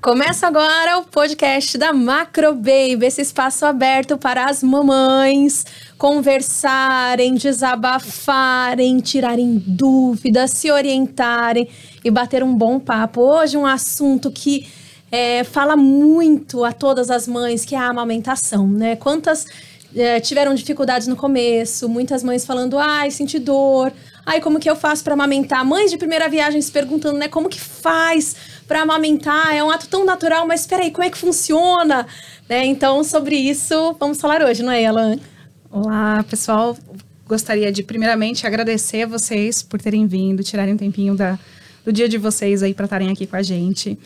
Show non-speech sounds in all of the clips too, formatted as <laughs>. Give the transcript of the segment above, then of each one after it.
Começa agora o podcast da Macro Baby, esse espaço aberto para as mamães conversarem, desabafarem, tirarem dúvidas, se orientarem e bater um bom papo. Hoje um assunto que é, fala muito a todas as mães, que é a amamentação, né? Quantas é, tiveram dificuldades no começo, muitas mães falando, ai, senti dor, ai, como que eu faço para amamentar? Mães de primeira viagem se perguntando, né, como que faz para amamentar? É um ato tão natural, mas espera aí, como é que funciona? Né? Então, sobre isso, vamos falar hoje, não é, Alan? Olá, pessoal. Gostaria de, primeiramente, agradecer a vocês por terem vindo, tirarem um tempinho da, do dia de vocês aí para estarem aqui com a gente.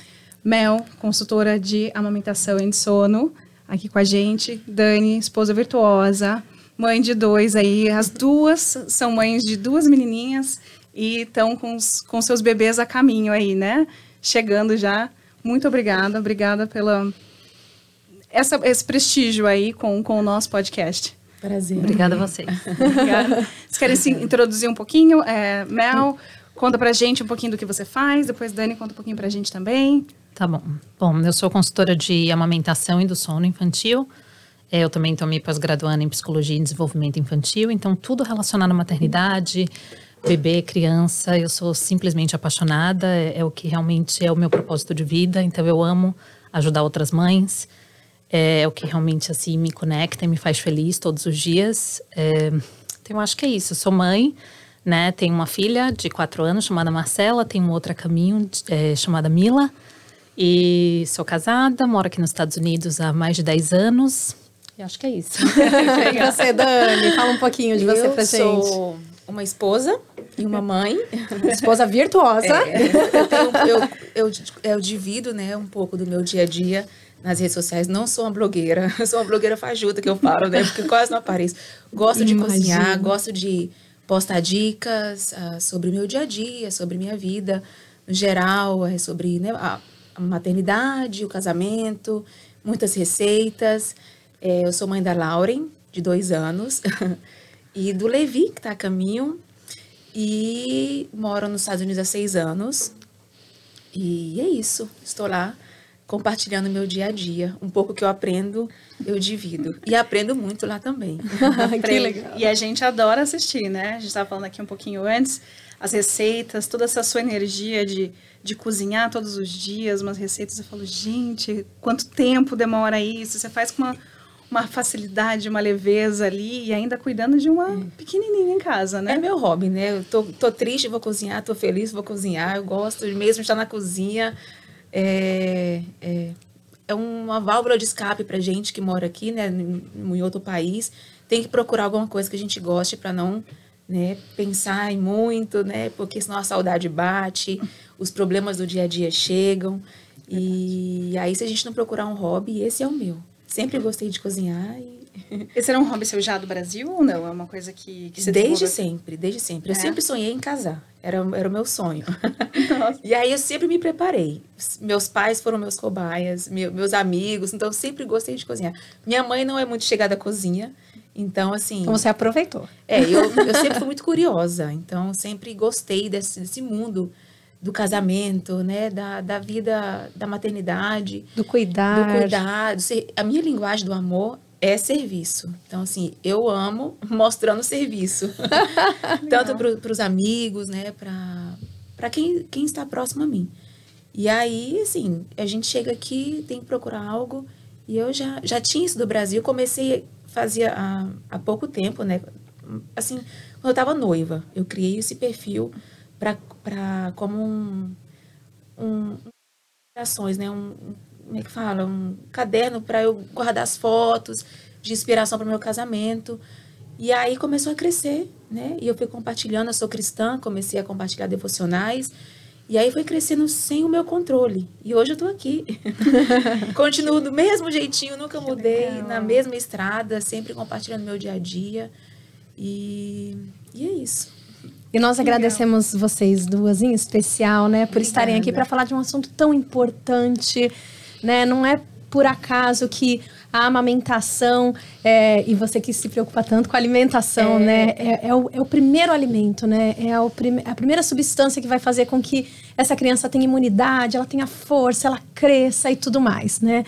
Mel, consultora de amamentação e de sono, aqui com a gente. Dani, esposa virtuosa, mãe de dois aí. As duas são mães de duas menininhas e estão com, com seus bebês a caminho aí, né? Chegando já. Muito obrigada, obrigada pela essa, esse prestígio aí com, com o nosso podcast. Prazer. Obrigada a vocês. <laughs> Obrigada. Vocês querem se introduzir um pouquinho? É, Mel, conta pra gente um pouquinho do que você faz, depois Dani conta um pouquinho pra gente também. Tá bom. Bom, eu sou consultora de amamentação e do sono infantil. É, eu também tomei pós-graduando em psicologia e desenvolvimento infantil, então tudo relacionado à maternidade, bebê, criança. Eu sou simplesmente apaixonada, é, é o que realmente é o meu propósito de vida, então eu amo ajudar outras mães é, o que realmente assim me conecta e me faz feliz todos os dias. É, então, eu acho que é isso. Eu sou mãe, né? Tenho uma filha de quatro anos chamada Marcela, tenho outra caminho é, chamada Mila. E sou casada, moro aqui nos Estados Unidos há mais de 10 anos. E acho que é isso. <laughs> e você, Dani? Fala um pouquinho de você eu pra gente. Eu sou uma esposa e uma mãe. <laughs> esposa virtuosa. É, eu, tenho, eu, eu, eu divido né, um pouco do meu dia a dia nas redes sociais. Não sou uma blogueira, <laughs> sou uma blogueira fajuta que eu falo, né? Porque quase não apareço. Gosto de cozinhar, gosto de postar dicas uh, sobre o meu dia a dia, sobre minha vida no geral, é sobre né, a, maternidade, o casamento, muitas receitas. É, eu sou mãe da Lauren, de dois anos, <laughs> e do Levi, que está a caminho, e moro nos Estados Unidos há seis anos. E é isso, estou lá compartilhando meu dia a dia. Um pouco que eu aprendo, eu divido. E aprendo muito lá também. <laughs> que legal. E a gente adora assistir, né? A gente estava falando aqui um pouquinho antes, as receitas, toda essa sua energia de, de cozinhar todos os dias, umas receitas. Eu falo, gente, quanto tempo demora isso? Você faz com uma, uma facilidade, uma leveza ali e ainda cuidando de uma é. pequenininha em casa, né? É meu hobby, né? Eu tô, tô triste, vou cozinhar, tô feliz, vou cozinhar. Eu gosto mesmo de estar na cozinha é, é, é uma válvula de escape para gente que mora aqui, né, em outro país. Tem que procurar alguma coisa que a gente goste para não né, pensar em muito, né, porque senão a saudade bate, os problemas do dia a dia chegam. E aí, se a gente não procurar um hobby, esse é o meu. Sempre gostei de cozinhar e <laughs> esse era um hobby seu já do Brasil ou não? É uma coisa que, que você Desde sempre, desde sempre. Eu é? sempre sonhei em casar. Era, era o meu sonho. <laughs> e aí eu sempre me preparei. Meus pais foram meus cobaias, meu, meus amigos, então eu sempre gostei de cozinhar. Minha mãe não é muito chegada à cozinha, então assim. Então você aproveitou. É, eu, eu sempre fui muito curiosa, então sempre gostei desse, desse mundo do casamento, né, da, da vida, da maternidade, do cuidar, do cuidado. A minha linguagem do amor é serviço. Então, assim, eu amo <laughs> mostrando serviço. <laughs> Tanto para os amigos, né? Para quem, quem está próximo a mim. E aí, assim, a gente chega aqui, tem que procurar algo. E eu já, já tinha isso do Brasil. Comecei, fazia há, há pouco tempo, né? Assim, quando eu estava noiva, eu criei esse perfil para como um, um, ações, né? Um, como é que fala? Um caderno para eu guardar as fotos de inspiração para o meu casamento. E aí começou a crescer, né? E eu fui compartilhando, eu sou cristã, comecei a compartilhar devocionais. E aí foi crescendo sem o meu controle. E hoje eu tô aqui. <laughs> Continuo do mesmo jeitinho, nunca mudei, na mesma estrada, sempre compartilhando meu dia a dia. E, e é isso. E nós agradecemos vocês duas em especial, né, por Obrigada. estarem aqui para falar de um assunto tão importante, né? Não é por acaso que a amamentação, é, e você que se preocupa tanto com a alimentação, É. né? É, é o, é o primeiro alimento, né? É prime- a primeira substância que vai fazer com que essa criança tenha imunidade, ela tenha força, ela cresça e tudo mais, né?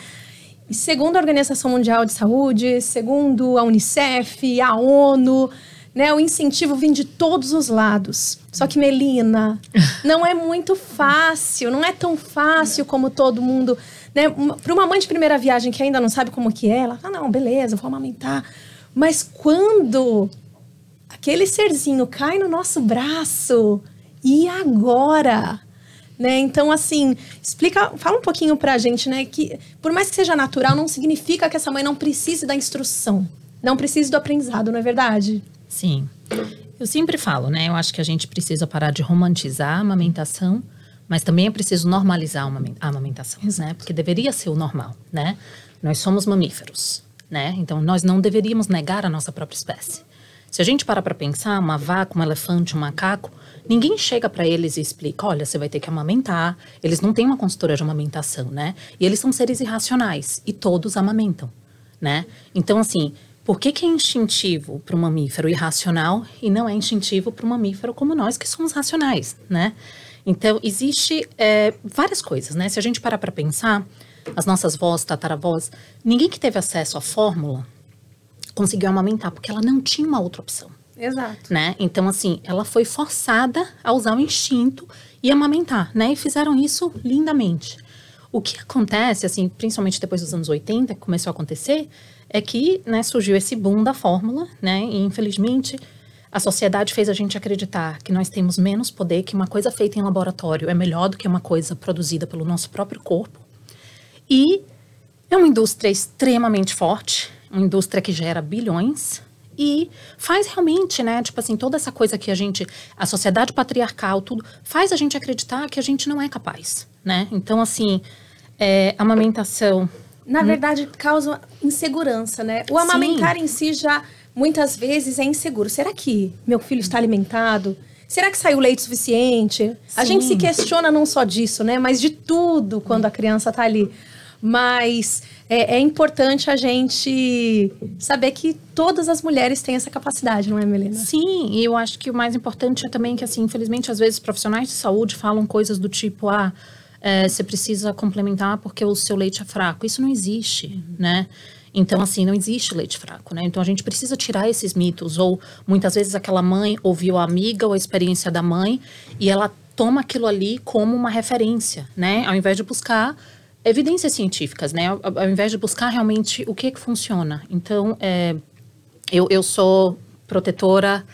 E segundo a Organização Mundial de Saúde, segundo a Unicef, a ONU, né, o incentivo vem de todos os lados. Só que, Melina, não é muito fácil, não é tão fácil como todo mundo. Né? Para uma mãe de primeira viagem que ainda não sabe como que é, ela fala, não, beleza, vou amamentar. Mas quando aquele serzinho cai no nosso braço, e agora? Né? Então, assim, explica, fala um pouquinho pra gente, né? Que por mais que seja natural, não significa que essa mãe não precise da instrução, não precise do aprendizado, não é verdade? Sim. Eu sempre falo, né? Eu acho que a gente precisa parar de romantizar a amamentação, mas também é preciso normalizar a amamen- a amamentação, né? Porque deveria ser o normal, né? Nós somos mamíferos, né? Então nós não deveríamos negar a nossa própria espécie. Se a gente parar para pensar, uma vaca, um elefante, um macaco, ninguém chega para eles e explica, olha, você vai ter que amamentar. Eles não têm uma consultora de amamentação, né? E eles são seres irracionais e todos amamentam, né? Então assim, por que, que é instintivo para um mamífero irracional e não é instintivo para um mamífero como nós que somos racionais, né? Então existe é, várias coisas, né? Se a gente parar para pensar, as nossas vós, tataravós, ninguém que teve acesso à fórmula conseguiu amamentar porque ela não tinha uma outra opção Exato. né? Então, assim, ela foi forçada a usar o instinto e amamentar, né? E fizeram isso lindamente. O que acontece, assim, principalmente depois dos anos 80, que começou a acontecer, é que, né, surgiu esse boom da fórmula, né? E, infelizmente, a sociedade fez a gente acreditar que nós temos menos poder, que uma coisa feita em laboratório é melhor do que uma coisa produzida pelo nosso próprio corpo. E é uma indústria extremamente forte, uma indústria que gera bilhões e faz realmente, né, tipo assim, toda essa coisa que a gente, a sociedade patriarcal, tudo, faz a gente acreditar que a gente não é capaz, né? Então, assim, é, amamentação, Na verdade, causa insegurança, né? O amamentar em si já muitas vezes é inseguro. Será que meu filho está alimentado? Será que saiu leite suficiente? A Sim. gente se questiona não só disso, né? Mas de tudo quando a criança está ali. Mas é, é importante a gente saber que todas as mulheres têm essa capacidade, não é, Melina? Sim, e eu acho que o mais importante é também que, assim, infelizmente, às vezes profissionais de saúde falam coisas do tipo, ah, é, você precisa complementar porque o seu leite é fraco. Isso não existe, né? Então, assim, não existe leite fraco, né? Então, a gente precisa tirar esses mitos. Ou, muitas vezes, aquela mãe ouviu a amiga ou a experiência da mãe e ela toma aquilo ali como uma referência, né? Ao invés de buscar evidências científicas, né? Ao, ao invés de buscar realmente o que que funciona. Então, é, eu, eu sou protetora,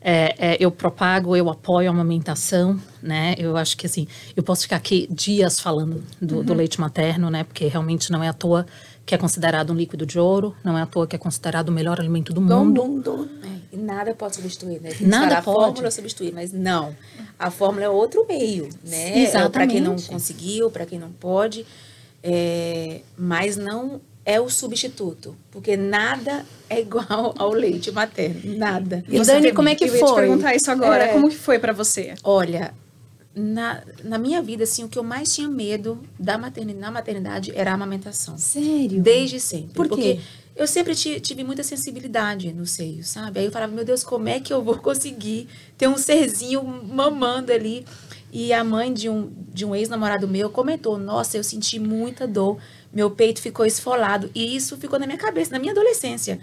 é, é, eu propago, eu apoio a amamentação, né? Eu acho que assim, eu posso ficar aqui dias falando do, do leite materno, né? Porque realmente não é à toa que é considerado um líquido de ouro, não é à toa que é considerado o melhor alimento do mundo. É, e nada pode substituir, né? Tem Nada pode. A fórmula substituir, mas não. A fórmula é outro meio, né? Para quem não Exatamente. conseguiu, para quem não pode, é, mas não é o substituto, porque nada é igual <laughs> ao leite materno, nada. E Dani, como é que eu ia te foi? perguntar isso agora. É. Como que foi pra você? Olha, na, na minha vida, assim, o que eu mais tinha medo da maternidade, na maternidade era a amamentação. Sério? Desde sempre. Por quê? Porque eu sempre ti- tive muita sensibilidade no seio, sabe? Aí eu falava, meu Deus, como é que eu vou <laughs> conseguir ter um serzinho mamando ali? E a mãe de um, de um ex-namorado meu comentou, nossa, eu senti muita dor, meu peito ficou esfolado. E isso ficou na minha cabeça, na minha adolescência.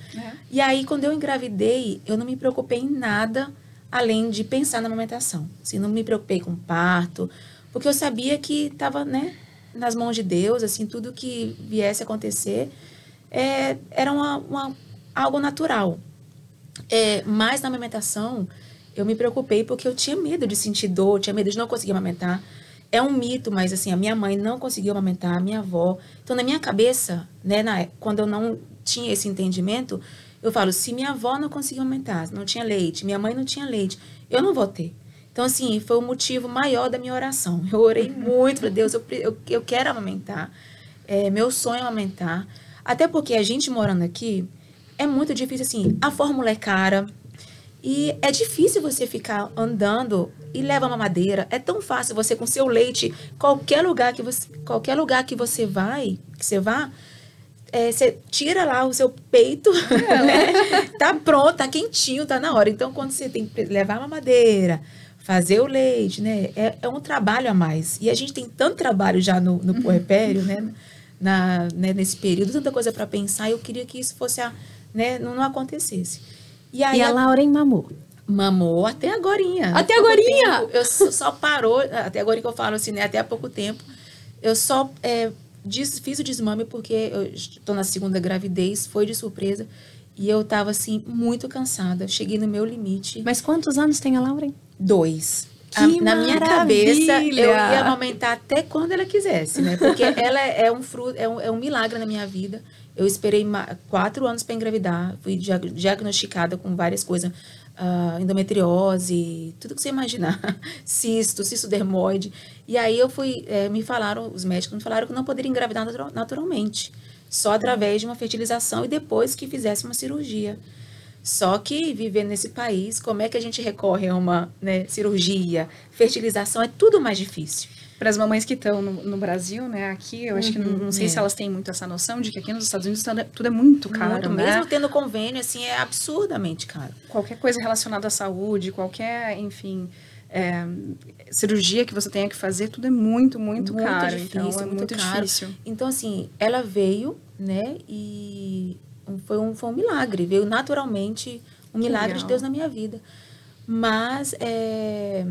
E aí, quando eu engravidei, eu não me preocupei em nada além de pensar na amamentação. Assim, não me preocupei com parto, porque eu sabia que estava, né, nas mãos de Deus, assim, tudo que viesse a acontecer é, era uma, uma- algo natural. É, mas na amamentação, eu me preocupei porque eu tinha medo de sentir dor, tinha medo de não conseguir amamentar. É um mito, mas assim, a minha mãe não conseguiu amamentar, a minha avó. Então, na minha cabeça, né, na- quando eu não tinha esse entendimento, eu falo, se minha avó não conseguiu amamentar, não tinha leite, minha mãe não tinha leite, eu não vou ter. Então, assim, foi o motivo maior da minha oração. Eu orei muito, falei, Deus, eu, eu, eu quero amamentar. É, meu sonho é amamentar. Até porque a gente morando aqui, é muito difícil, assim, a fórmula é cara. E é difícil você ficar andando e leva uma madeira. É tão fácil você com seu leite, qualquer lugar que você, qualquer lugar que você vai, que você vá, é, você tira lá o seu peito, <laughs> né? tá pronto, tá quentinho, tá na hora. Então, quando você tem que levar uma madeira, fazer o leite, né? É, é um trabalho a mais. E a gente tem tanto trabalho já no, no puerpério, né? Na, né? Nesse período, tanta coisa para pensar. Eu queria que isso fosse, a, né? Não, não acontecesse. E, aí, e a, a Lauren mamou? Mamou até agorinha. Até agorinha? Tempo, eu só parou, até agora que eu falo assim, né? Até há pouco tempo. Eu só é, fiz o desmame porque eu estou na segunda gravidez, foi de surpresa. E eu tava assim, muito cansada. Cheguei no meu limite. Mas quantos anos tem a Lauren? Dois. A, na minha cabeça, eu ia amamentar até quando ela quisesse, né? Porque ela é, é um fruto, é um, é um milagre na minha vida. Eu esperei quatro anos para engravidar, fui diagnosticada com várias coisas, uh, endometriose, tudo que você imaginar, <laughs> cisto, cisto dermoide. E aí eu fui, é, me falaram, os médicos me falaram que não poderia engravidar naturalmente, só através de uma fertilização e depois que fizesse uma cirurgia. Só que viver nesse país, como é que a gente recorre a uma né, cirurgia, fertilização, é tudo mais difícil. Para as mamães que estão no, no, Brasil, né, aqui, eu acho que não, não sei é. se elas têm muito essa noção de que aqui nos Estados Unidos tudo é muito caro, muito, né? Mesmo tendo convênio, assim, é absurdamente caro. Qualquer coisa relacionada à saúde, qualquer, enfim, é, cirurgia que você tenha que fazer, tudo é muito, muito, muito caro. Difícil, então, é muito, muito difícil. Então, assim, ela veio, né, e foi um, foi um milagre, veio naturalmente um milagre Legal. de Deus na minha vida. Mas, é...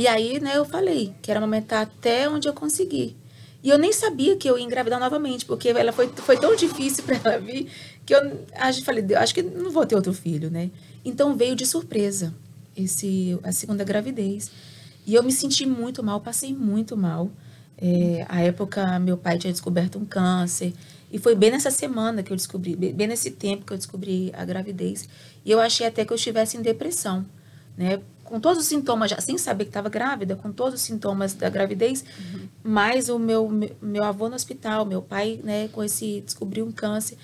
e aí, né, eu falei que era amamentar até onde eu consegui. E eu nem sabia que eu ia engravidar novamente, porque ela foi, foi tão difícil <laughs> para ela vir que eu acho, falei, acho que não vou ter outro filho, né? Então veio de surpresa esse a segunda gravidez. E eu me senti muito mal, passei muito mal. É, a época, meu pai tinha descoberto um câncer. E foi bem nessa semana que eu descobri, bem nesse tempo que eu descobri a gravidez. E eu achei até que eu estivesse em depressão, né? Com todos os sintomas, já sem saber que estava grávida, com todos os sintomas da gravidez, uhum. mais o meu, meu, avô no hospital, meu pai, né, com esse, descobriu um câncer.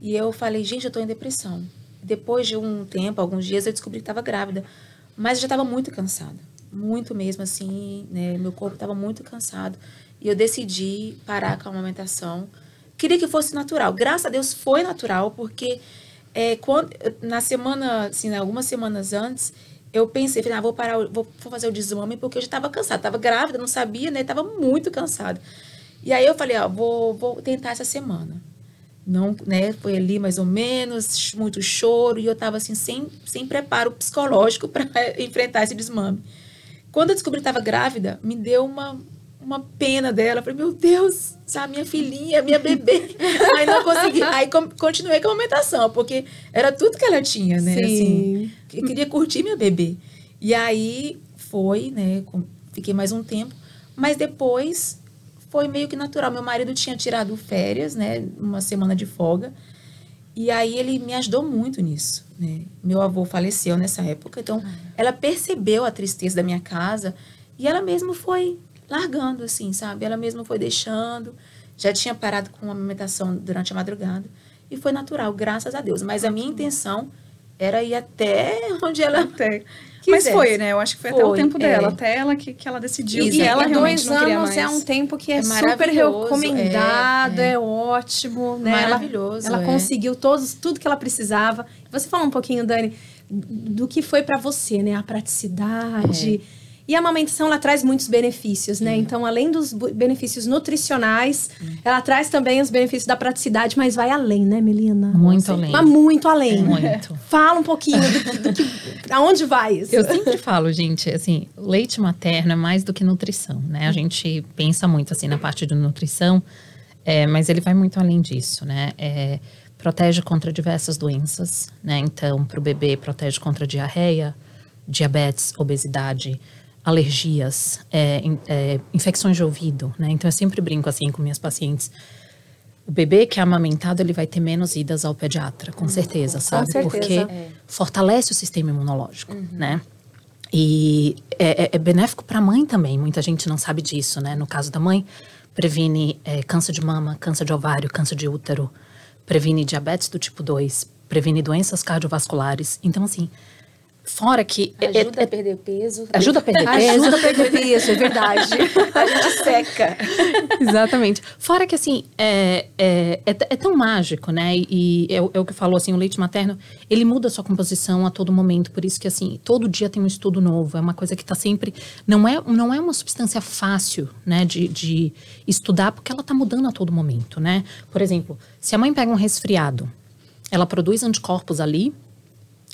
E eu falei, gente, eu estou em depressão. Depois de um tempo, alguns dias, eu descobri que estava grávida. Mas eu já estava muito cansada. Muito mesmo, assim, né? Meu corpo estava muito cansado. E eu decidi parar com a amamentação queria que fosse natural. Graças a Deus foi natural, porque é, quando, na semana, assim, algumas semanas antes, eu pensei, falei, ah, vou parar, vou, vou fazer o desmame, porque eu já estava cansada. Estava grávida, não sabia, né? Estava muito cansada. E aí eu falei, ó, vou, vou tentar essa semana. Não, né? Foi ali mais ou menos, muito choro, e eu estava assim, sem, sem preparo psicológico <laughs> para enfrentar esse desmame. Quando eu descobri que estava grávida, me deu uma, uma pena dela. Eu falei, meu Deus, sabe, minha filhinha, minha bebê. <laughs> aí não consegui. Aí continuei com a amamentação, porque era tudo que ela tinha, né? Sim. Assim, eu queria curtir minha bebê. E aí foi, né? Fiquei mais um tempo. Mas depois foi meio que natural. Meu marido tinha tirado férias, né? Uma semana de folga. E aí ele me ajudou muito nisso. Né? Meu avô faleceu nessa época, então ela percebeu a tristeza da minha casa e ela mesma foi largando, assim, sabe? Ela mesma foi deixando. Já tinha parado com a amamentação durante a madrugada. E foi natural, graças a Deus. Mas a minha intenção era ir até onde ela até. Mas foi, né? Eu acho que foi, foi até o tempo dela, é. até ela que, que ela decidiu. E, e ela e realmente dois anos é um tempo que é, é super recomendado, é, é. é, ótimo, né? Maravilhoso. Ela, ela é. conseguiu todos, tudo que ela precisava. Você falou um pouquinho, Dani, do que foi para você, né? A praticidade é. E a amamentação, ela traz muitos benefícios, né? Então, além dos benefícios nutricionais, ela traz também os benefícios da praticidade, mas vai além, né, Melina? Muito além. Mas muito além. Muito. <laughs> Fala um pouquinho do, do que, aonde vai isso. Eu sempre falo, gente, assim, leite materno é mais do que nutrição, né? A gente pensa muito, assim, na parte de nutrição, é, mas ele vai muito além disso, né? É, protege contra diversas doenças, né? Então, para o bebê, protege contra diarreia, diabetes, obesidade, alergias, é, é, infecções de ouvido, né? Então eu sempre brinco assim com minhas pacientes. O bebê que é amamentado, ele vai ter menos idas ao pediatra, com certeza, sabe? Com certeza. Porque é. fortalece o sistema imunológico, uhum. né? E é, é, é benéfico para a mãe também. Muita gente não sabe disso, né? No caso da mãe, previne é, câncer de mama, câncer de ovário, câncer de útero, previne diabetes do tipo 2, previne doenças cardiovasculares. Então, assim, Fora que. é- Ajuda é- a perder peso. ajuda a perder peso. Ajuda a perder peso, é verdade. <laughs> A gente seca. Exatamente. Fora que, assim, é, é, é, é tão mágico, né? E é, o- é o que falou, assim, o leite materno, ele muda a sua composição a todo momento. Por isso que, assim, todo dia tem um estudo novo. É uma coisa que está sempre... Não é, não é uma substância fácil, né? De, de estudar, porque ela está mudando a todo momento, né? Por exemplo, se a mãe pega um resfriado, ela produz anticorpos ali,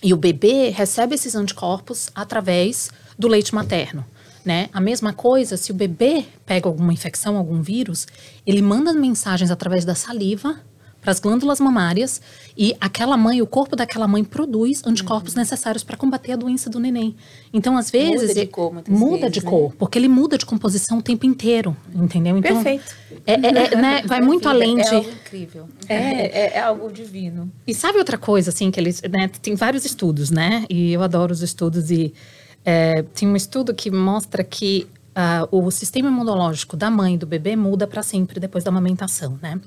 e o bebê recebe esses anticorpos através do leite materno. Né? A mesma coisa, se o bebê pega alguma infecção, algum vírus, ele manda mensagens através da saliva para as glândulas mamárias e aquela mãe, o corpo daquela mãe produz anticorpos necessários para combater a doença do neném. Então, às vezes, de cor, muda vezes, de né? cor, porque ele muda de composição o tempo inteiro, entendeu? Então, Perfeito. é- é- é, né, vai <laughs> muito além é de algo incrível. É, é, é algo divino. e sabe outra coisa, assim, que eles, né, tem vários estudos, né? E eu adoro os estudos e é, tem um estudo que mostra que ah, o sistema imunológico da mãe e do bebê muda para sempre depois da amamentação, né?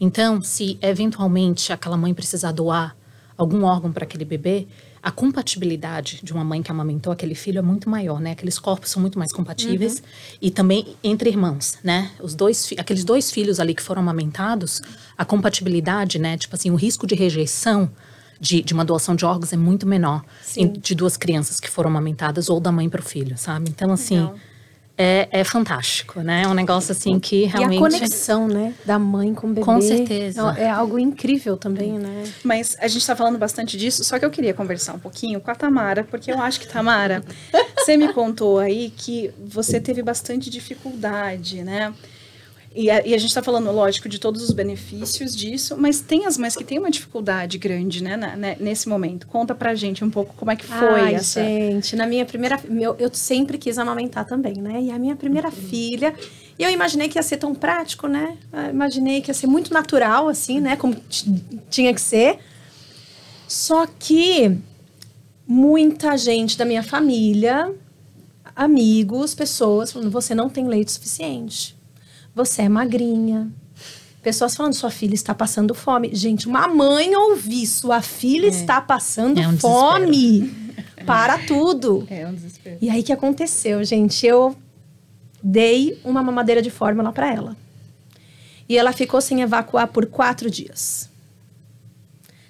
Então, se eventualmente aquela mãe precisar doar algum órgão para aquele bebê, a compatibilidade de uma mãe que amamentou aquele filho é muito maior, né? Aqueles corpos são muito mais compatíveis e também entre irmãos, né? Os dois, aqueles dois filhos ali que foram amamentados, a compatibilidade, né? Tipo assim, o risco de rejeição de, de uma doação de órgãos é muito menor em- de duas crianças que foram amamentadas ou da mãe para o filho, sabe? Então, assim, Legal. É, é fantástico, né? É um negócio assim que realmente. E a conexão, né, da mãe com o bebê. Com certeza. É algo incrível também, né? Mas a gente tá falando bastante disso, só que eu queria conversar um pouquinho com a Tamara, porque eu acho que, Tamara, <laughs> você me contou aí que você teve bastante dificuldade, né? E a, e a gente tá falando, lógico, de todos os benefícios disso, mas tem as mães que têm uma dificuldade grande, né, na- né, nesse momento. Conta pra gente um pouco como é que foi Ai, essa. gente, na minha primeira... Meu, eu sempre quis amamentar também, né? E a minha primeira filha... E eu imaginei que ia ser tão prático, né? Eu imaginei que ia ser muito natural, assim, né? Como tinha que ser. Só que muita gente da minha família, amigos, pessoas falando: você não tem leite suficiente. Você é magrinha. Pessoas falando: sua filha está passando fome. Gente, uma mãe ouvir sua filha está passando É um fome. Para tudo. É um desespero. E aí, o que aconteceu, gente? Eu dei uma mamadeira de fórmula para ela. E ela ficou sem evacuar por quatro dias.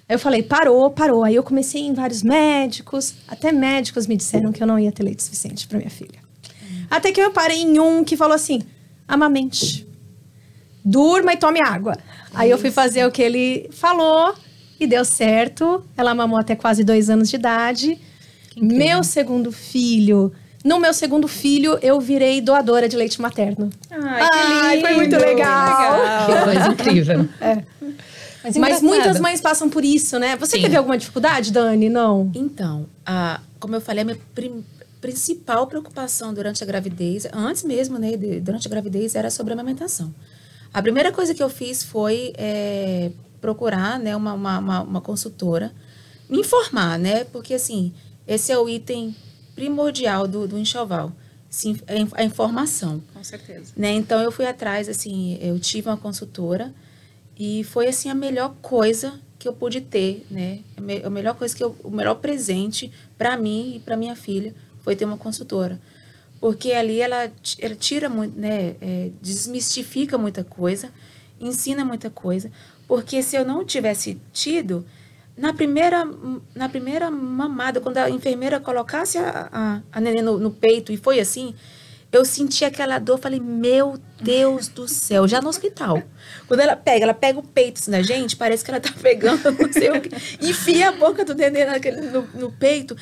Aí eu falei, parou, parou. Aí eu comecei em vários médicos. Até médicos me disseram que eu não ia ter leite suficiente para minha filha. Até que eu parei em um que falou assim: amamente. Durma e tome água. Aí eu fui fazer o que ele falou e deu certo. Ela mamou até quase dois anos de idade. Meu segundo filho. No meu segundo filho, eu virei doadora de leite materno. Ai, que Ai, lindo. foi muito legal. Que coisa incrível. Mas, engraçado. muitas mães passam por isso, né? Você Sim. teve alguma dificuldade, Dani? Não. Então, a, como eu falei, a minha prim- principal preocupação durante a gravidez, antes mesmo, né, de- durante a gravidez, era sobre a amamentação. A primeira coisa que eu fiz foi é, procurar, né, uma, uma, uma, consultora, me informar, né, porque assim, esse é o item primordial do, do enxoval, sim, a in- a informação Com certeza. né? Então eu fui atrás, assim, eu tive uma consultora e foi assim a melhor coisa que eu pude ter, né? A, me- a melhor coisa que eu, o melhor presente para mim e para minha filha foi ter uma consultora, porque ali ela, ela tira muito, né? É, desmistifica muita coisa, ensina muita coisa, porque se eu não tivesse tido na primeira, na primeira mamada, quando a enfermeira colocasse a, a, a neném no, no peito, e foi assim, eu senti aquela dor, falei, meu Deus do céu, já no hospital. Quando ela pega, ela pega o peito assim, da gente, parece que ela tá pegando, <laughs> não sei o que, enfia a boca do neném naquele, no, no peito.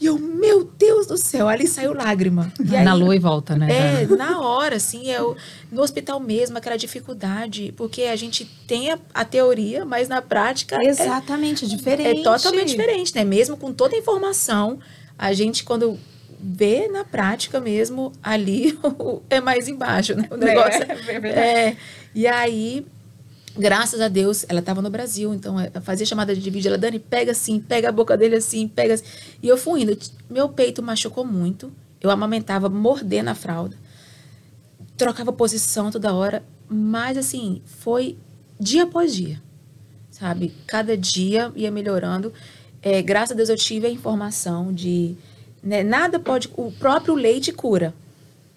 E eu, meu Deus do céu, ali saiu lágrima. E aí, Na lua e volta, né? é, na hora, assim, eu, no hospital mesmo, aquela dificuldade, porque a gente tem a, a teoria, mas na prática é- Exatamente, diferente. é totalmente diferente, né? Mesmo com toda a informação, a gente, quando vê na prática mesmo, ali <laughs> é mais embaixo, né? O negócio. <laughs> É, é. É, e aí, graças a Deus, ela estava no Brasil, então eu fazia chamada de vídeo, ela, Dani, pega assim, pega a boca dele assim, pega assim. E eu fui indo. Meu peito machucou muito, eu amamentava mordendo a fralda, trocava posição toda hora, mas assim, foi dia após dia sabe? Cada dia ia melhorando. é, graças a Deus eu tive a informação de né, nada pode, o próprio leite cura,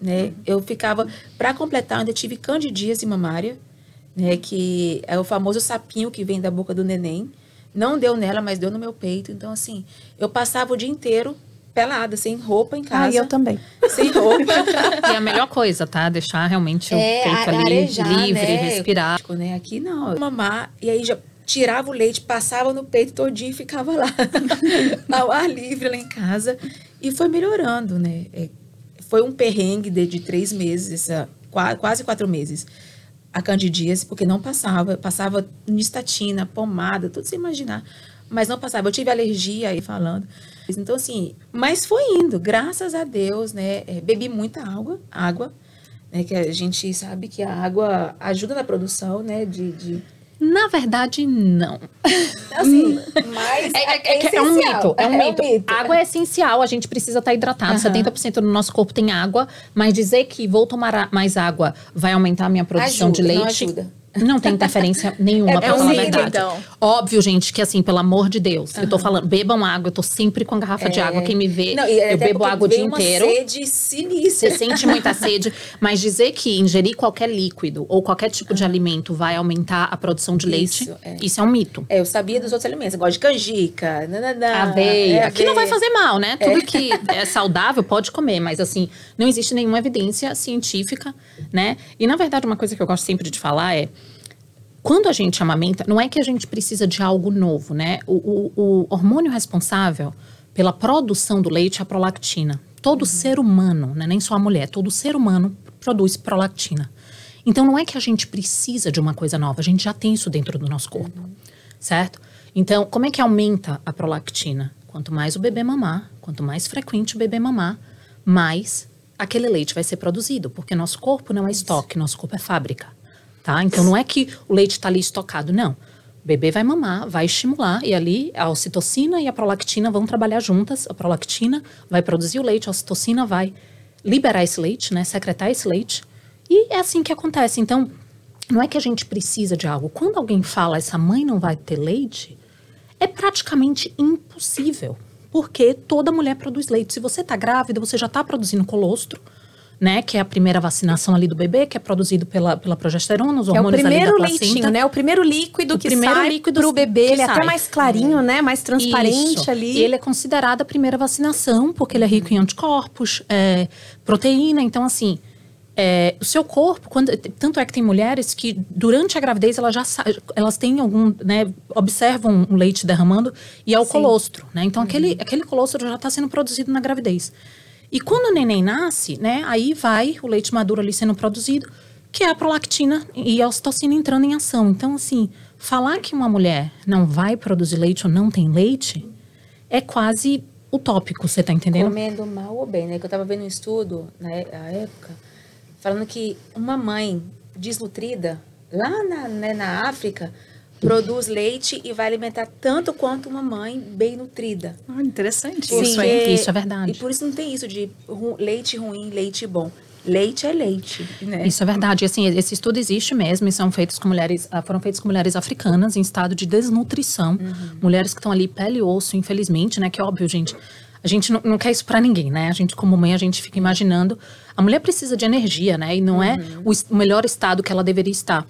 né? Eu ficava para completar, ainda tive candidíase mamária, né, que é o famoso sapinho que vem da boca do neném. Não deu nela, mas deu no meu peito. Então assim, eu passava o dia inteiro pelada, sem roupa em casa. Ah, eu também. Sem roupa. <laughs> E a melhor coisa, tá? Deixar realmente o É, peito a- ali arejar, livre, né? respirar. Né? Aqui não. Mamar, e aí já tirava o leite, passava no peito todinho e ficava lá. <laughs> ao ar livre lá em casa. E foi melhorando, né? É, foi um perrengue de, de três meses, essa, qua- quase quatro meses. A candidíase, porque não passava. Passava nistatina, pomada, tudo sem imaginar. Mas não passava. Eu tive alergia aí falando. Então, assim, mas foi indo, graças a Deus, né? É, bebi muita água, água, né? Que a gente sabe que a água ajuda na produção, né? De, de Na verdade, não. <laughs> assim, mas É, é- é um mito, é um mito. Água é essencial, a gente precisa estar hidratado. Aham. 70% do nosso corpo tem água, mas dizer que vou tomar mais água vai aumentar a minha produção Ajuda, de não leite. ajuda. Não tem interferência nenhuma, É- pra é um falar a mito, verdade. então. Óbvio, gente, que assim, pelo amor de Deus, eu tô falando, bebam água, eu tô sempre com a garrafa de água. Quem me vê, Não, eu bebo água o dia uma inteiro. sede sinistra. Você sente muita sede, mas dizer que ingerir qualquer líquido ou qualquer tipo de alimento vai aumentar a produção de leite, Isso, é. isso é um mito. É, eu sabia dos outros alimentos. Eu gosto de canjica, nananã, Aveia. é, Aqui não vai fazer mal, né? Tudo que é saudável pode comer, mas assim, não existe nenhuma evidência científica, né? E na verdade, uma coisa que eu gosto sempre de falar é. Quando a gente amamenta, não é que a gente precisa de algo novo, né? O, o- o hormônio responsável pela produção do leite é a prolactina. Todo ser humano, né? nem só a mulher, todo ser humano produz prolactina. Então não é que a gente precisa de uma coisa nova, a gente já tem isso dentro do nosso corpo, certo? Então, como é que aumenta a prolactina? Quanto mais o bebê mamar, quanto mais frequente o bebê mamar, mais aquele leite vai ser produzido, porque nosso corpo não é estoque, nosso corpo é fábrica, tá? Então não é que o leite está ali estocado, não. O bebê vai mamar, vai estimular e ali a ocitocina e a prolactina vão trabalhar juntas. A prolactina vai produzir o leite, a ocitocina vai liberar esse leite, né, secretar esse leite. E é assim que acontece. Então, não é que a gente precisa de algo. Quando alguém fala essa mãe não vai ter leite, é praticamente impossível, porque toda mulher produz leite. Se você está grávida, você já está produzindo colostro, né? Que é a primeira vacinação ali do bebê, que é produzido pela, pela progesterona, os É o hormônios ali primeiro da placenta. leitinho, né? O primeiro líquido O que primeiro sai líquido pro bebê. Ele é até mais clarinho, né? Mais transparente Isso. ali. E ele é considerado a primeira vacinação, porque ele é rico em anticorpos, é, proteína. Então, assim, é, o seu corpo, quando, tanto é que tem mulheres que durante a gravidez elas já elas têm algum, né, observam o leite derramando e é o colostro, né? Então aquele, aquele colostro já está sendo produzido na gravidez. E quando o neném nasce, né, aí vai o leite maduro ali sendo produzido, que é a prolactina e a ocitocina entrando em ação. Então, assim, falar que uma mulher não vai produzir leite ou não tem leite é quase utópico, você tá entendendo? Comendo mal ou bem, né? Que eu tava vendo um estudo na é- na época, falando que uma mãe desnutrida, lá na, né, na África, produz leite e vai alimentar tanto quanto uma mãe bem nutrida. Ah, interessante Sim. isso? Porque- isso é verdade. E por isso não tem isso de ru- leite ruim, leite bom. Leite é leite, né? Isso é verdade. E, assim, esse estudo existe mesmo e são feitos com mulheres, ah, foram feitos com mulheres africanas em estado de desnutrição. Mulheres que estão ali pele e osso, infelizmente, né? Que é óbvio, gente. A gente não, não quer isso pra ninguém, né? A gente, como mãe, a gente fica imaginando. A mulher precisa de energia, né? E não é o, es- o melhor estado que ela deveria estar.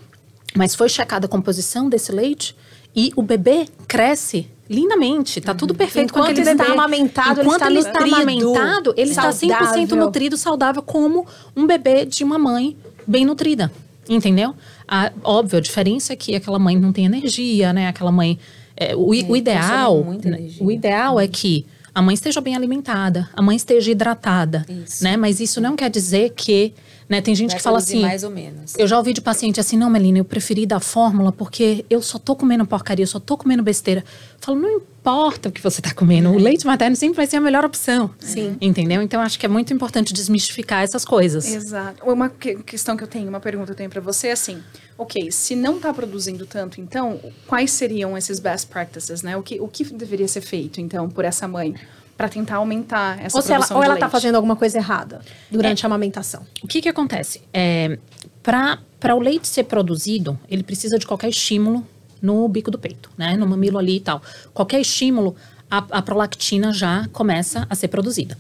Mas foi checada a composição desse leite e o bebê cresce lindamente. Tá tudo perfeito com Enquanto aquele ele está bebê. amamentado, ele Enquanto está ele está nutrido, amamentado, ele está 100% saudável. nutrido, saudável, como um bebê de uma mãe bem nutrida. Entendeu? A, óbvio, a diferença é que aquela mãe não tem energia, né? Aquela mãe. é, o, i- o ideal. né. O ideal é que a mãe esteja bem alimentada, a mãe esteja hidratada. Isso. Né? Mas isso não quer dizer que. Né, tem gente Vai que fala assim. mais ou menos. Eu já ouvi de paciente assim, não, Melina, eu preferi dar fórmula porque eu só tô comendo porcaria, eu só tô comendo besteira. Eu falo, não importa o que você tá comendo, o leite materno sempre vai ser a melhor opção. Sim. Entendeu? Então acho que é muito importante desmistificar essas coisas. Exato. Uma que- questão que eu tenho, uma pergunta que eu tenho pra você é assim: ok, se não tá produzindo tanto, então, quais seriam esses best practices, né? O que, o que deveria ser feito, então, por essa mãe pra tentar aumentar essa Ou, se ela, produção ou ela tá leite? fazendo alguma coisa errada durante a amamentação. O que que acontece? É, Para o leite ser produzido, ele precisa de qualquer estímulo no bico do peito, né? No mamilo ali e tal. Qualquer estímulo a, a prolactina já começa a ser produzida.